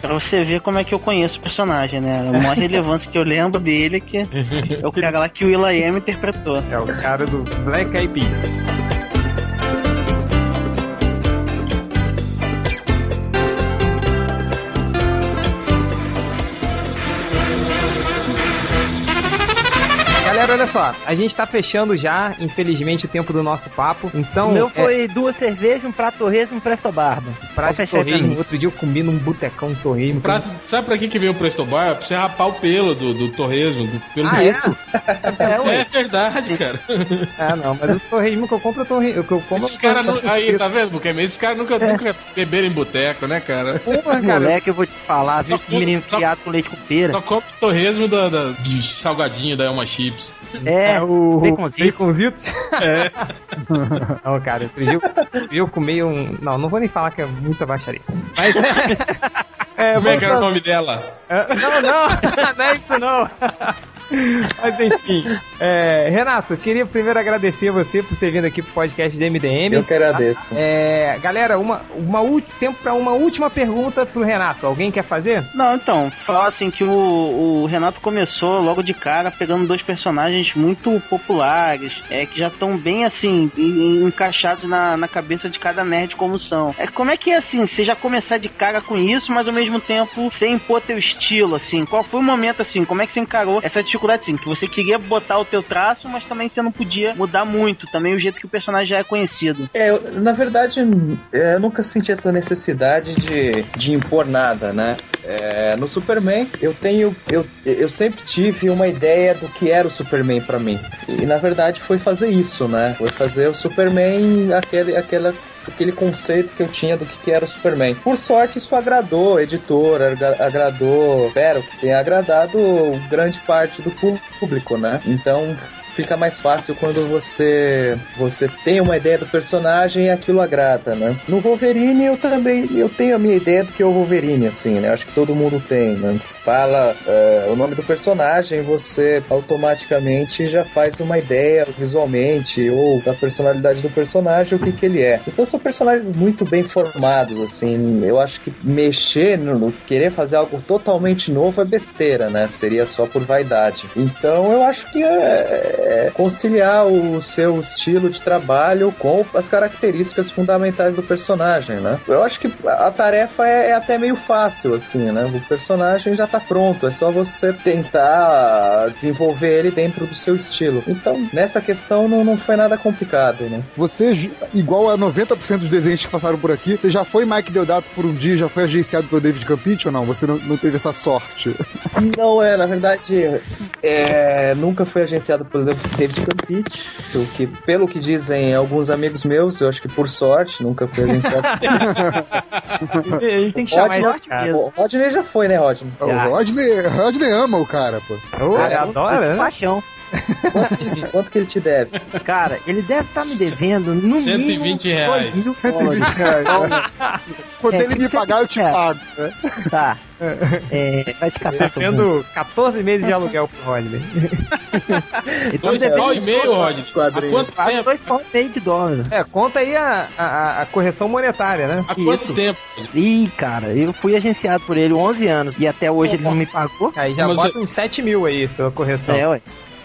Pra você ver como é que eu conheço o personagem, né? A maior relevância que eu lembro dele é que é o cara lá que o Will I Am interpretou. É o cara do Black Eyed Peas. Galera, olha só, a gente tá fechando já, infelizmente, o tempo do nosso papo. Então, o meu é, foi duas cervejas, um prato torresmo e um presto barba. pra Pode fechar aí pra torresmo, outro dia eu comi num botecão torresmo. Pra- sabe pra que, que veio o Presto Bar? Pra você rapar o pelo do, do torresmo, do pelo Ah, do- é? É. É verdade, cara. Ah, não, mas o torresmo que eu compro, é torresmo, o que eu como... Esses caras nu- Aí, tá vendo, Buquemê? Esses caras nunca, nunca beberam em boteco, né, cara? Porra, cara, Moleque, eu vou te falar, viu? Menino só- criado com leite com pera. Só come torresmo da, da- de salgadinho da Elma Chips. É, o baconzito. baconzitos. É. não, cara, outro dia, eu- outro dia eu comi um. Não, não vou nem falar que é muita baixaria. Mas é. Como é que era o nome dela? É, Não, não, não é isso não. Mas enfim, é, Renato, queria primeiro agradecer você por ter vindo aqui pro podcast do MDM. eu que agradeço. É, galera, uma, uma, tempo para uma última pergunta pro Renato. Alguém quer fazer? Não, então, falar assim que o, o Renato começou logo de cara pegando dois personagens muito populares, é, que já estão bem assim, en- encaixados na, na cabeça de cada nerd como são. É, como é que é assim, você já começar de cara com isso, mas ao mesmo tempo sem impor teu estilo, assim? Qual foi o momento assim? Como é que você encarou essa dificuldade assim? Que você queria botar o teu traço, mas também você não podia mudar muito, também o jeito que o personagem já é conhecido. É, eu, na verdade, eu nunca senti essa necessidade de, de impor nada, né? É, no Superman, eu tenho. Eu, eu sempre tive uma ideia do que era o Superman pra mim. E na verdade foi fazer isso, né? Foi fazer o Superman aquele, aquela. Aquele conceito que eu tinha do que, que era o Superman. Por sorte, isso agradou a editora, agra- agradou. Espero que tenha agradado grande parte do público, né? Então fica mais fácil quando você você tem uma ideia do personagem e aquilo agrada, né? No Wolverine eu também eu tenho a minha ideia do que é o Wolverine, assim, né? Acho que todo mundo tem, né? Fala é, o nome do personagem, você automaticamente já faz uma ideia visualmente ou da personalidade do personagem, o que que ele é. Então são personagens muito bem formados, assim. Eu acho que mexer, no, querer fazer algo totalmente novo é besteira, né? Seria só por vaidade. Então eu acho que é, é conciliar o seu estilo de trabalho com as características fundamentais do personagem, né? Eu acho que a tarefa é, é até meio fácil, assim, né? O personagem já tá pronto, é só você tentar desenvolver ele dentro do seu estilo. Então, nessa questão não, não foi nada complicado, né? Você, igual a 90% dos desenhos que passaram por aqui, você já foi Mike Deodato por um dia, já foi agenciado pelo David Campite ou não? Você não, não teve essa sorte? Não é, na verdade, é, nunca fui agenciado pelo David Campite, o que, pelo que dizem alguns amigos meus, eu acho que por sorte, nunca fui agenciado. A gente tem que chamar Rodney, cara. o Rodney já foi, né, Rodney? O Rodney, Rodney ama o cara, pô. Ô, ele adora, né? Paixão. Quanto que ele te deve? Cara, ele deve estar me devendo no 120 mínimo reais. 2 mil 120 dólares. reais. né? Quando É, ele me pagar, eu te é. pago, né? Tá. É, vai te catar. Devendo 14 meses de aluguel pro Rodney. Então Dois pau e meio, Rod. Há quadrinhos. quanto tempo? dois pau e meio de dólar. É, conta aí a, a, a correção monetária, né? Há quanto Isso. tempo? Ih, cara, eu fui agenciado por ele 11 anos e até hoje ele não me pagou. Aí já Mas bota uns 7 mil aí pela correção. É, ué.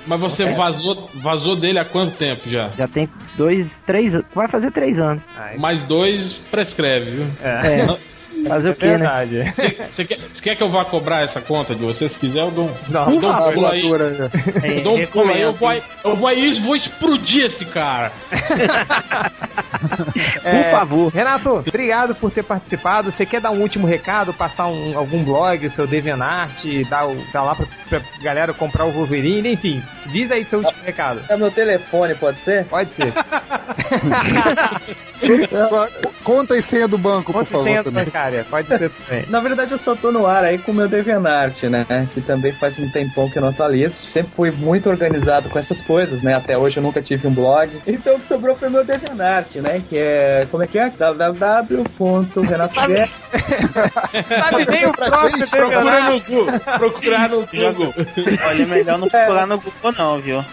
Mas você vazou, vazou dele há quanto tempo já? Já tem dois, três, vai fazer três anos. Aí, Mais dois prescreve, viu? é. É. Fazer É o quê, né? verdade. Você quer, você quer que eu vá cobrar essa conta de você? Se quiser, eu dou um, Não, eu dou um pulo aí. né? É, Eu dou um pulo aí, eu vou, eu vou aí e vou explodir esse cara. Por favor. Renato, obrigado por ter participado. Você quer dar um último recado, passar um- algum blog, o seu DeviantArt, dar, dar lá pra, pra galera comprar o Wolverine, enfim. Diz aí seu último recado. É meu telefone, pode ser? Pode ser. Sua conta e senha do banco, por Conta e favor, senha também. bancária. Pode ser também. Na verdade, eu só tô no ar aí com o meu DeviantArt, né? Que também faz um tempão que eu não atualizo. Sempre fui muito organizado com essas coisas, né? Até hoje eu nunca tive um blog. Então o que sobrou foi meu DeviantArt, né? Que é... Como é que é? www.renatoguedes. Sabe nem o próprio DeviantArt. no Google. Procurar no Google. Olha, é melhor não procurar no Google não, viu?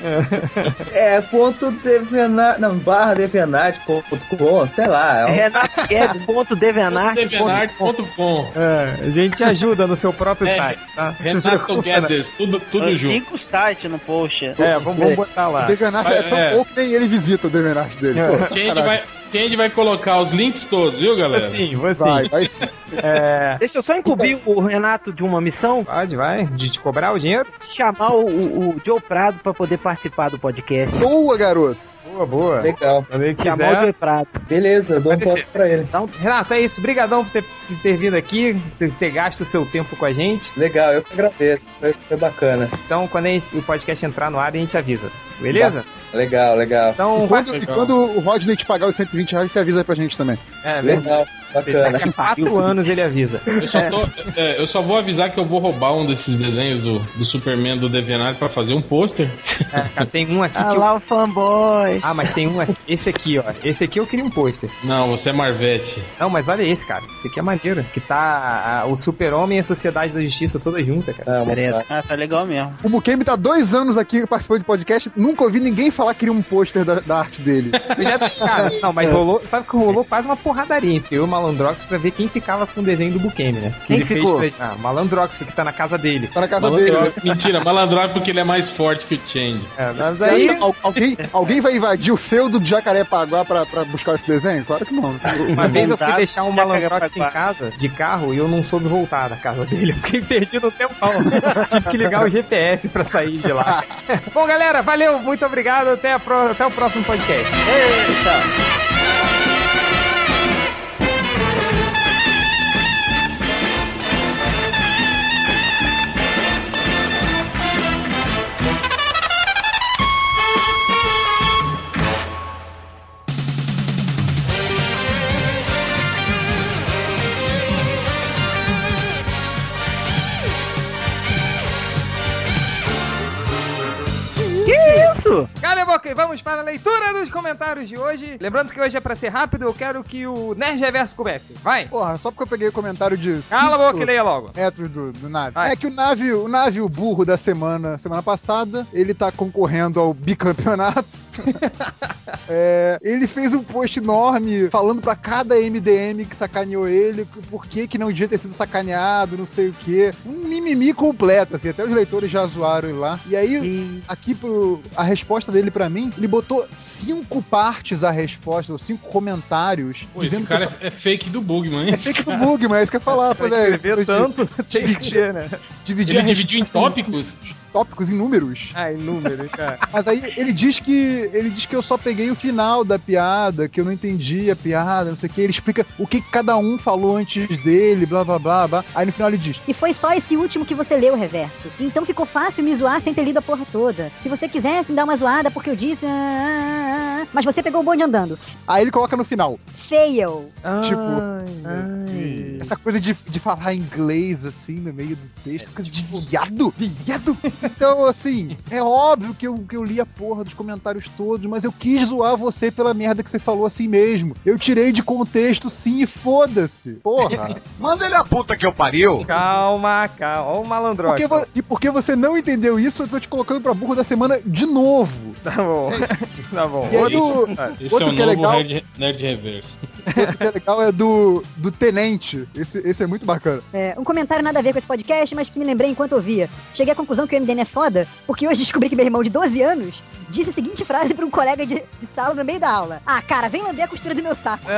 É, ponto DeviantArt... Não, barra DeviantArt.com, sei lá. É um... RenatoGuedes.devenarte.com Devenart.com É, a gente te ajuda no seu próprio É. site, tá? Renato Guedes, tudo, tudo Eu junto. Cinco sites no post. É, vamos, vamos botar lá. O Devenart é tão É. bom que nem ele visita o Devenart dele. É. Pô, gente vai, gente vai colocar os links todos, viu, galera? Sim, você. Vai, vai sim. É, Deixa eu só encobrir o Renato de uma missão. pode, vai. De te cobrar o dinheiro? Chamar o, o, o Joe Prado pra poder participar do podcast. Boa, garoto. Boa, boa. Legal. Ele Chamar o quiser. Joe Prado. Beleza, eu dou um toque pra ele. Então, Renato, é isso. Obrigadão por ter, ter vindo aqui, por ter gasto o seu tempo com a gente. Legal, eu que agradeço. Foi, foi bacana. Então, quando a gente- o podcast entrar no ar, a gente avisa. Beleza? Legal, legal. Então, E quando, e legal. quando o Rodney te pagar os 120 reais, você avisa pra gente também. é, verdade. Bacana. Daqui a quatro anos ele avisa. Eu só, tô- é, eu só vou avisar que eu vou roubar um desses desenhos do, do Superman do Deviant pra fazer um pôster. É, tem um aqui ah que eu... lá o fanboy. Ah, mas tem um aqui. Esse aqui, ó. Esse aqui eu queria um pôster. Não, você é Marvete. Não, mas olha esse, cara. Esse aqui é maneiro. Que tá a- o super-homem e a sociedade da justiça toda junta, cara. Beleza. tá. Ah, tá legal mesmo. O Bukemi tá dois anos aqui participando de podcast, nunca ouvi ninguém falar que queria um pôster da, da arte dele. Já- cara, não, mas rolou. Sabe que rolou quase uma porradaria entre eu e o Malandrox pra ver quem ficava com o desenho do Bukemi, né? Que Quem ele ficou? fez pra. Ah, Malandrox, que tá na casa dele. Tá na casa dele. né? Mentira, malandro porque ele é mais forte que o Change. É, mas aí. acha alguém, alguém vai invadir o feudo de Jacarepaguá pra, pra buscar esse desenho? Claro que não. Uma vez eu fui deixar um malandrox em casa, de carro, e eu não soube voltar da casa dele. Eu fiquei perdido um tempão. Tive que ligar o GPS pra sair de lá. Bom, galera, valeu, muito obrigado. Até, a pró- até o próximo podcast. Eita! Vamos para a leitura dos comentários de hoje. Lembrando que hoje é pra ser rápido, eu quero que o Nerd Reverso comece. Vai. Porra, só porque eu peguei o comentário de. Cala a boca e leia logo. Metros do, do nave. Vai. É que o nave, o nave, o burro da semana, semana passada, ele tá concorrendo ao bicampeonato. É, ele fez um post enorme falando pra cada MDM que sacaneou ele, por que que não devia ter sido sacaneado, não sei o que. Um mimimi completo, assim, até os leitores já zoaram ele lá. E aí, E aqui pro, a resposta dele pra mim, ele botou cinco partes a resposta, ou cinco comentários, Pô, esse dizendo que eu cara só- é, é fake do Bugman, hein? é fake do Bugman, é isso que eu ia falar. Pra Pois é, escrever tanto, tem que ser, né? dividir Ele dividiu em tópicos? Tópicos em números. Ai, número, cara. Mas aí ele diz que ele diz que eu só peguei o final da piada, que eu não entendi a piada, não sei o que. Ele explica o que cada um falou antes dele, blá blá blá blá. Aí no final ele diz: E foi só esse último que você leu, Reverso. Então ficou fácil me zoar sem ter lido a porra toda. Se você quisesse dar uma zoada porque eu disse. ah, ah, ah, mas você pegou o bonde andando. Aí ele coloca no final. Fail. Tipo, Ai. Essa coisa de, de falar inglês assim no meio do texto, coisa de viado. Viado? Então, assim, é óbvio que eu, que eu li a porra dos comentários todos, mas eu quis zoar você pela merda que você falou assim mesmo. Eu tirei de contexto sim e foda-se. Porra. Manda ele a puta que eu pariu. Calma, calma. Ó o vo- e porque você não entendeu isso, eu tô te colocando pra burro da semana de novo. Tá bom. tá bom. E aí Outro- o- Esse Outro é o que é legal- Nerd, Nerd Reverso. Outro que é legal é do, do Tenente. Esse, esse é muito bacana. É, um comentário nada a ver com esse podcast, mas que me lembrei enquanto ouvia. Cheguei à conclusão que o MDM é foda, porque hoje descobri que meu irmão de 12 anos disse a seguinte frase pra um colega de, de sala no meio da aula. Ah, cara, vem lamber a costura do meu saco.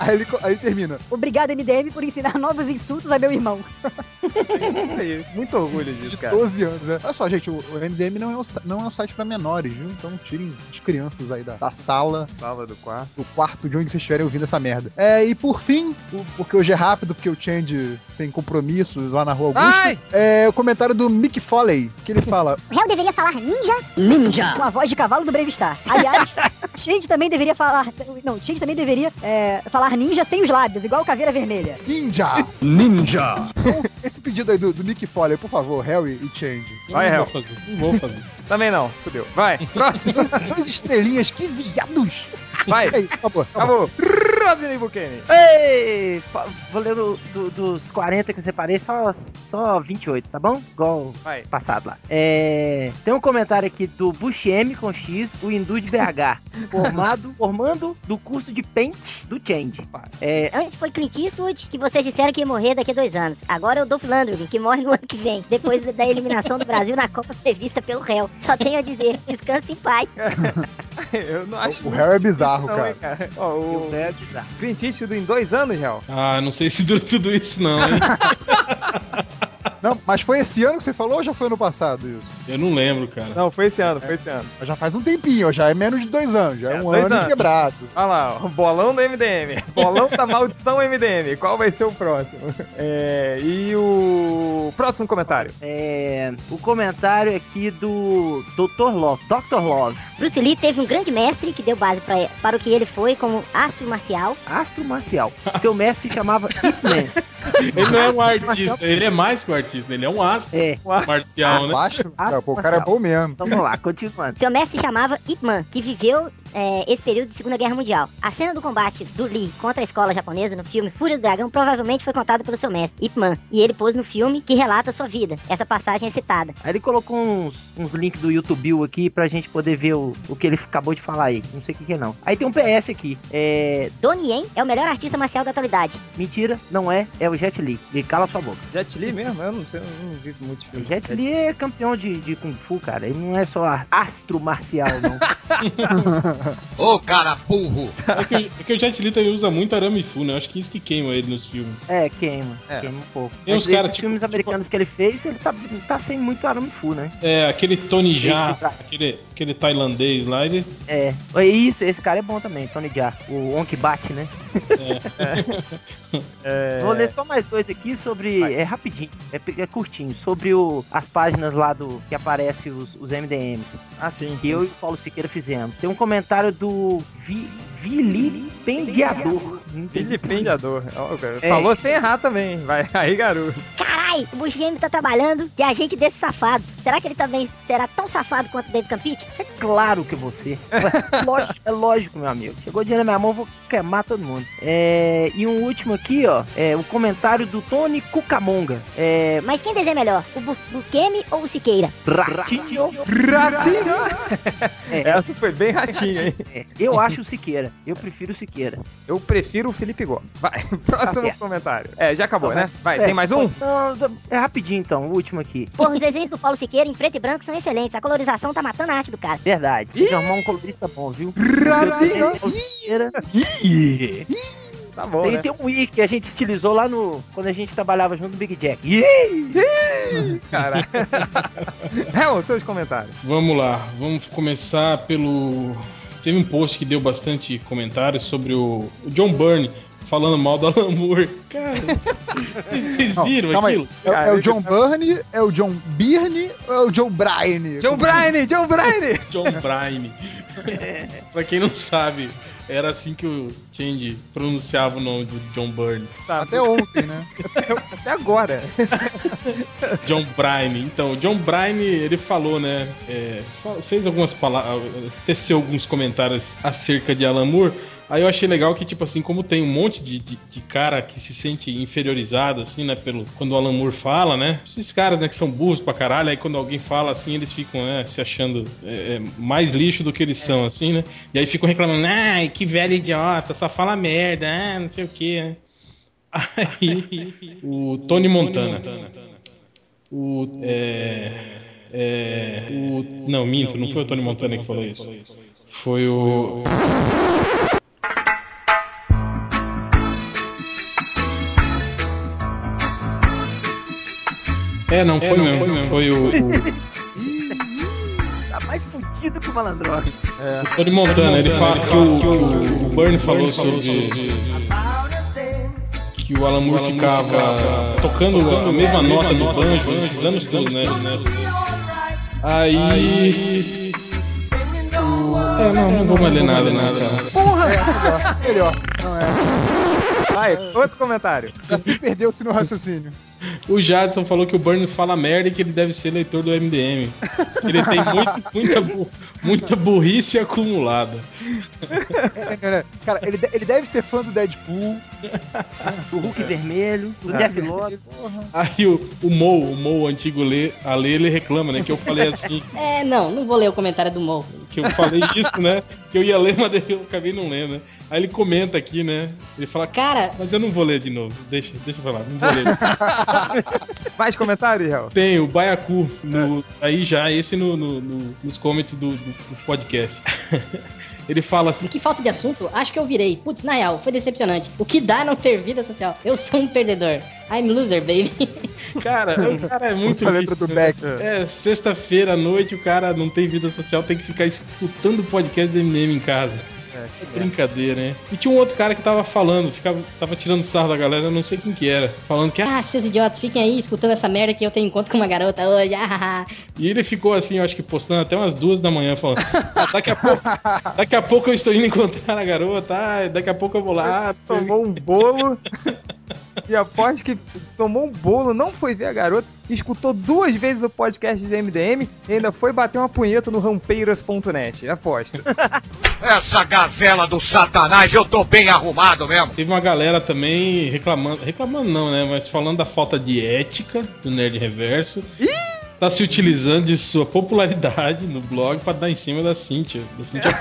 Aí ele, aí termina. Obrigado, MDM, por ensinar novos insultos a meu irmão. Aí, Muito orgulho disso, De cara. 12 anos, né? Olha só, gente, o, o MDM não é um, sa- não é um site pra menores, viu? Então tirem as crianças aí da, da sala, Sala do quarto. do quarto, de onde vocês estiverem ouvindo essa merda. É, e por fim, o- porque hoje é rápido, porque o Change tem compromissos lá na Rua Augusta, Ai! é o comentário do Mick Foley, que ele fala: O réu deveria falar ninja? Ninja! Com a voz de cavalo do Brave Star. Aliás, Shade também deveria falar. Não, Shade também deveria é, falar ninja sem os lábios, igual o Caveira Vermelha. Ninja! Ninja. Então, esse pedido aí do, do Mick Foley, por favor, Harry e Change. Vai, fazer. Não vou fazer. Também não, fudeu. Vai, próximo. Dois estrelinhas, que viados! Vai. É isso, acabou. acabou. Rodney Buchanan. Ei! Vou ler do- do- dos 40 que eu separei, só, só 28, tá bom? Igual Vai. passado lá. É, tem um comentário aqui do Bush M com X, o Hindu de BH. Formado, formando do curso de Paint do Change. É, Antes foi Clint Eastwood, que vocês disseram que ia morrer daqui a dois anos. Agora é o Dolph Lundgren, que morre no ano que vem, depois da eliminação do Brasil na Copa prevista pelo réu. Só tenho a dizer, descanse em paz. Eu não acho O Harry é bizarro, não, cara. cara. Ó, o o é bizarro. Clint Eastwood em dois anos, real. Ah, não sei se dura tudo isso, não, hein? Não, mas foi esse ano que você falou ou já foi ano passado isso? Eu não lembro, cara. Não, foi esse ano, foi esse ano. Mas Já faz um tempinho, já é menos de dois anos, já é, É, um ano anos. quebrado. Olha lá, o bolão do MDM. Bolão da maldição MDM. Qual vai ser o próximo? É, e o próximo comentário. É, o comentário aqui do Dr. Love, Dr. Love, Bruce Lee teve um grande mestre que deu base pra, para o que ele foi como astro marcial. astro marcial. Seu mestre se chamava Hitman. Ele não é um Astro artista, marcial. ele é mais que um artista, ele é um astro É, marcial, né? Pô, o cara é bom mesmo. então vamos lá, continuando. Seu mestre se chamava Ip Man, que viveu é, esse período de Segunda Guerra Mundial. A cena do combate do Lee contra a escola japonesa no filme Fúria do Dragão provavelmente foi contada pelo seu mestre, Ip Man, e ele pôs no filme que relata a sua vida. Essa passagem é citada. Aí ele colocou uns, uns links do YouTube aqui pra gente poder ver o, o que ele acabou de falar aí. Não sei o que, que é não. Aí tem um PS aqui. É. Donnie Yen é o melhor artista marcial da atualidade. Mentira, não é, é o Jet Li. E cala sua boca. Jet Li mesmo? Eu não sei, eu não vi muito O filme. Jet Li é campeão de, de Kung Fu, cara. Ele não é só astro marcial, não. Ô, cara burro. É que, é que o Jet Li também usa muito arame fu, né? Acho que isso que queima ele nos filmes. É, queima. É. Queima um pouco. Tem uns cara, tipo- filmes americanos que ele fez, ele tá, tá sem muito arame fu, né? É, aquele Tony Jaa, Esse tra- aquele, aquele tailandês lá, ele. É. É Isso, esse cara é bom também, Tony Jaa. O Onk bate, né? É... Vou ler só mais dois aqui sobre. Vai. É rapidinho, é, é curtinho. Sobre o, as páginas lá do que aparece os, os MDMs. Ah, sim. Que eu e o Paulo Siqueira fizemos. Tem um comentário do Vi, vilipendiador. Vilipendiador. Cara, É. Falou sem errar também. Vai aí, garoto. Carai, o Bush Game tá trabalhando de agente desse safado. Será que ele também será tão safado quanto o David Campite? É claro que você. É lógico, é lógico, meu amigo. Chegou dinheiro na minha mão, eu vou queimar todo mundo. É, e um último aqui, ó. É o comentário do Tony Cucamonga. É. Mas quem desenha melhor, o Bu- Busquemi ou o Siqueira? Ratinho. Ratinho! É, Essa foi bem ratinho, hein? é, eu acho o Siqueira. Eu prefiro o Siqueira. Eu prefiro o Felipe Gomes. Vai, próximo certo. comentário. É, já acabou, Tá né? Vai, É, tem mais um? não, É rapidinho então, o último aqui. Porra, os desenhos do Paulo Siqueira em preto e branco são excelentes. A colorização tá matando a arte do cara. Verdade. Tem que arrumar um colorista bom, viu? Tá bom, Tem, né? tem um i que a gente estilizou lá no. Quando a gente trabalhava junto no Big Jack. Cara. é, os seus comentários. Vamos lá, vamos começar pelo. Teve um post que deu bastante comentários sobre o, o John Byrne falando mal do Alan Moore. Cara, vocês Não, viram calma aí. aquilo? É, Cara, é o ele John Byrne, é o John Byrne ou é o John Bryan? John Bryan! John Bryan! John Bryan. pra quem não sabe, era assim que o Change pronunciava o nome do John Byrne. Tá, Até ontem, né? até agora. John Bryan. Então, o John Bryan, ele falou, né? é, fez algumas palavras, teceu alguns comentários acerca de Alan Moore. Aí eu achei legal que, tipo assim, como tem um monte de, de, de cara que se sente inferiorizado, assim, né, pelo, quando o Alan Moore fala, né? Esses caras, né, que são burros pra caralho, aí quando alguém fala assim, eles ficam, né, se achando é, é, mais lixo do que eles são, assim, né? E aí ficam reclamando, ai, que velho idiota, só fala merda, ah, não sei o que, né? Aí, o Tony Montana. O. É. É. O. Não, minto, não foi o Tony Montana que falou isso. Foi o. É, não, foi mesmo. Foi o, o, Tá mais fudido que o malandrox. o Tony Montana. Ele fala que o, que o, o Bernie falou sobre. Que o Alan Moore ficava tocando a mesma nota do banjo esses anos todos, né? Aí. É, não, não vou mais ler nada, nada. cara. Porra! melhor, melhor. Não é. Vai, outro comentário. Já se perdeu-se no raciocínio. O Jadson falou que o Burns fala merda e que ele deve ser leitor do MDM. Ele tem muito, muita, muita burrice acumulada. Cara, ele, ele deve ser fã do Deadpool. O Hulk vermelho, o. Jeff Lott. Porra. Aí o, o Mo, o Mo, o antigo Lê, a Lê, ele reclama, né? Que eu falei assim, É, não, não vou ler o comentário do Mo. Que eu falei isso, né? Que eu ia ler, mas eu acabei não lendo, né? Aí ele comenta aqui, né? Ele fala, Cara, mas eu não vou ler de novo. Deixa, deixa eu falar, não vou ler. Mais comentário, Israel? Tem o Baiacu, no, aí já, esse no, no- no- nos comments do, do- do podcast. Ele fala assim, que falta de assunto, acho que eu virei. Putz, na real, foi decepcionante. O que dá não ter vida social? Eu sou um perdedor. I'm loser, baby. cara, o cara é muito Puta letra do né? Beck. É, sexta-feira à noite o cara não tem vida social, tem que ficar escutando o podcast do MDM em casa. É brincadeira, né? E tinha um outro cara que tava falando, ficava, tava tirando sarro da galera, eu não sei quem que era, falando que ah, Ah, seus idiotas, fiquem aí escutando essa merda que eu tenho encontro com uma garota hoje. Ah, E ele ficou assim, eu acho que postando até umas duas da manhã, falando: "Ah, daqui, a pouco, daqui a pouco eu estou indo encontrar a garota, ah, daqui a pouco eu vou lá. Tomou um bolo. e após que tomou um bolo, não foi ver a garota, escutou duas vezes o podcast do MDM e ainda foi bater uma punheta no rampeiras.net. Aposto. Essa gazela do satanás, eu tô bem arrumado mesmo. Teve uma galera também reclamando, reclamando não, né? Mas falando da falta de ética do Nerd Reverso. Tá se utilizando de sua popularidade no blog pra dar em cima da Cintia. Da Cynthia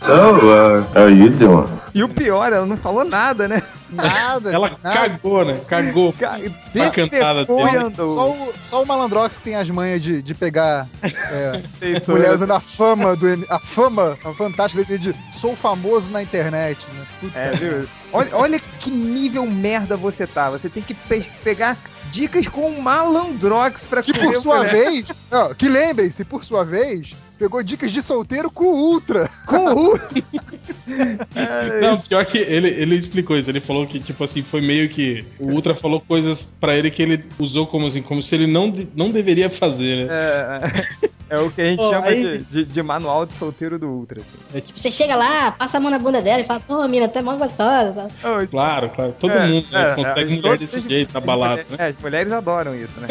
So, uh, how you doing? E o pior, ela não falou nada, né? Nada. Ela nada. cagou, né? Cagou. Ca- Pra cantada andou. Só o, só o Malandrox que tem as manhas de, de pegar é, mulher usando a fama do a fama a fantástica dele de sou famoso na internet, né? Puta É, viu? Olha, olha que nível merda você tá. Você tem que pe- pegar dicas com o Malandrox pra Que por sua vez, ó, que lembrem-se, por sua vez, Pegou dicas de solteiro com o Ultra. Com o Ultra. Não, pior que ele, ele explicou isso. Ele falou que, tipo assim, foi meio que. O Ultra falou coisas pra ele que ele usou como assim, como se ele não, não deveria fazer, né? É, é o que a gente Pô, chama aí- de, de, de manual de solteiro do Ultra. assim. É tipo, Você chega lá, passa a mão na bunda dela e fala, pô, mina, tu é mó gostosa. tal. claro, claro. Todo É, mundo né, é, consegue é, mulher desse jeito na balada, mulheres- né? É, as mulheres adoram isso, né?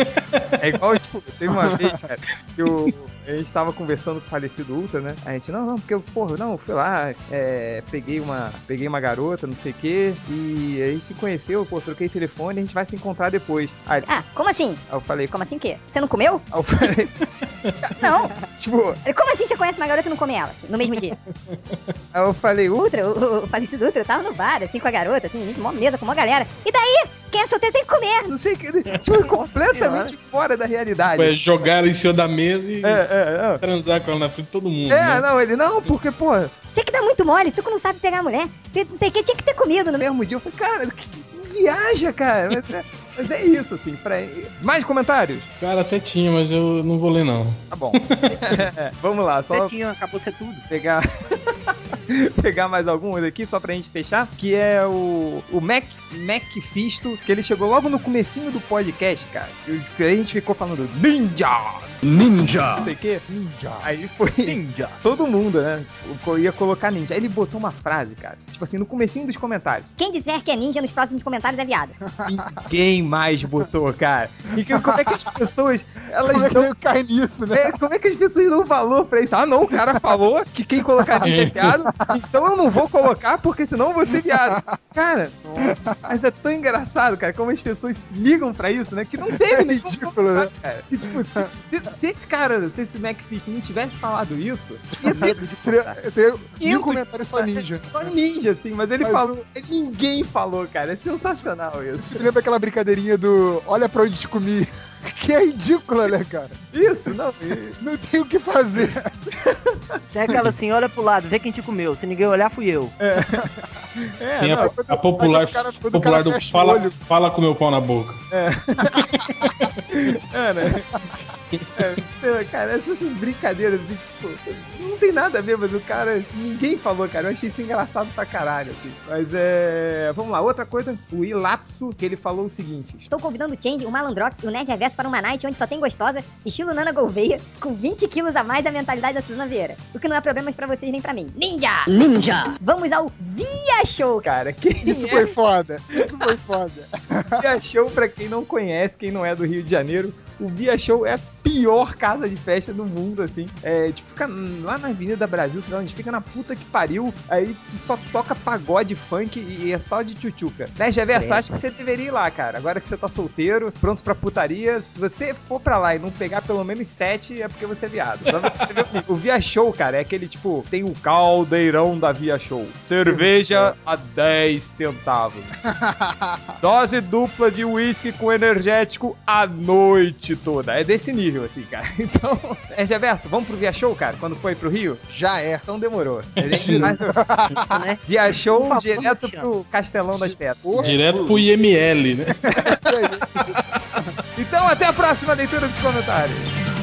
É igual, tipo, teve uma vez, cara, que o, a gente tava conversando com o falecido Ultra, né? A gente, não, não, porque eu, porra, não, fui lá, é, peguei uma peguei uma garota, não sei o quê, e a gente se conheceu, pô, troquei telefone, a gente vai se encontrar depois. Aí, Ah, como assim? aí eu falei, Como assim o quê? Você não comeu? aí eu falei, Não. tipo, Como assim você conhece uma garota e não come ela? assim, no mesmo dia? aí eu falei, Ultra, o, o falecido Ultra tava no bar, assim, com a garota, assim, mó mesa, com uma galera. E daí? Quem é solteiro tem que comer. não sei o que, tipo, completamente fora da realidade. Foi jogar ela em cima da mesa e É, é, é. transar com ela na frente de todo mundo. É, né? não, ele, não, porque, pô, Você que dá muito mole, tu que não sabe pegar mulher. Tu Não sei o que, tinha que ter comido no mesmo. dia eu falei, cara, viaja, cara. Mas é, mas é isso, assim, pra... Mais comentários? Cara, até tinha, mas eu não vou ler, não. Tá bom. Vamos lá, só Você tinha, acabou ser tudo. pegar... pegar mais alguns aqui, só pra gente fechar, que é o, o Mac, Mac Fisto, que ele chegou logo no comecinho do podcast, cara. E a gente ficou falando Ninja! Ninja! Não sei o que. Ninja. Aí foi. Ninja. Todo mundo, né? Ia colocar ninja. Aí ele botou uma frase, cara. Tipo assim, no comecinho dos comentários. Quem disser que é ninja nos próximos comentários é viado. Ninguém mais botou, cara. E que- como é que as pessoas. Elas Como é que cai nisso, né? É, como é que as pessoas dão valor pra isso? Ah, não, o cara falou que quem colocar ninja é viado, então eu não vou colocar porque senão eu vou ser viado. Cara, mas é tão engraçado, cara, como as pessoas se ligam pra isso, né? Que não teve É ridículo, né? cara. Que, tipo, se, se esse cara, se esse McFish não tivesse falado isso, ia ter Seria, seria um comentário só ninja. só ninja, assim, mas ele Mas falou. Ninguém falou, cara. É sensacional isso. Você lembra aquela brincadeirinha do olha pra onde te comi? Que é ridícula, né, cara? Isso, não. e- Não tem o que fazer. Tem aquela assim, olha pro lado, vê quem te comeu. Se ninguém olhar, fui eu. É, Tem a, não, quando- a popular, cara- popular do fala, olho. fala com meu pau na boca. é, né? É, sei, cara, essas brincadeiras, tipo, não tem nada a ver, mas o cara, ninguém falou, cara. Eu achei isso engraçado pra caralho, assim. Mas é. Vamos lá, outra coisa, o Ilapso, que ele falou o seguinte: Estou convidando o Change, o Malandrox e o Nerd Reverso para uma night onde só tem gostosa, estilo Nana Gouveia, com 20 quilos a mais da mentalidade da Suzana Vieira. O que não é problema pra vocês nem pra mim. Ninja! Ninja! Vamos ao Via Show! Cara, quem Isso é foi foda. Isso foi foda. Via Show, pra quem não conhece, quem não é do Rio de Janeiro, o Via Show é a pior casa de festa do mundo, assim. É, tipo, fica lá na Avenida Brasil, sei lá onde fica na puta que pariu, aí só toca pagode funk e é só de tchutchuca. Né, Geverso, acho que você deveria ir lá, cara. Agora que você tá solteiro, pronto pra putaria, se você for pra lá e não pegar pelo menos sete, é porque você é viado. O Via Show, cara, é aquele tipo, tem o caldeirão da Via Show. Cerveja a 10 centavos. Dose dupla de uísque com energético a noite toda. É desse nível, assim, cara. Então, é Geverso, vamos pro Via Show, cara? Quando foi pro Rio? Já é. Então demorou. A gente faz né? Via Show favor, direto pro Castelão das Pedras. Direto pro IML, né? Então, até a próxima leitura dos comentários.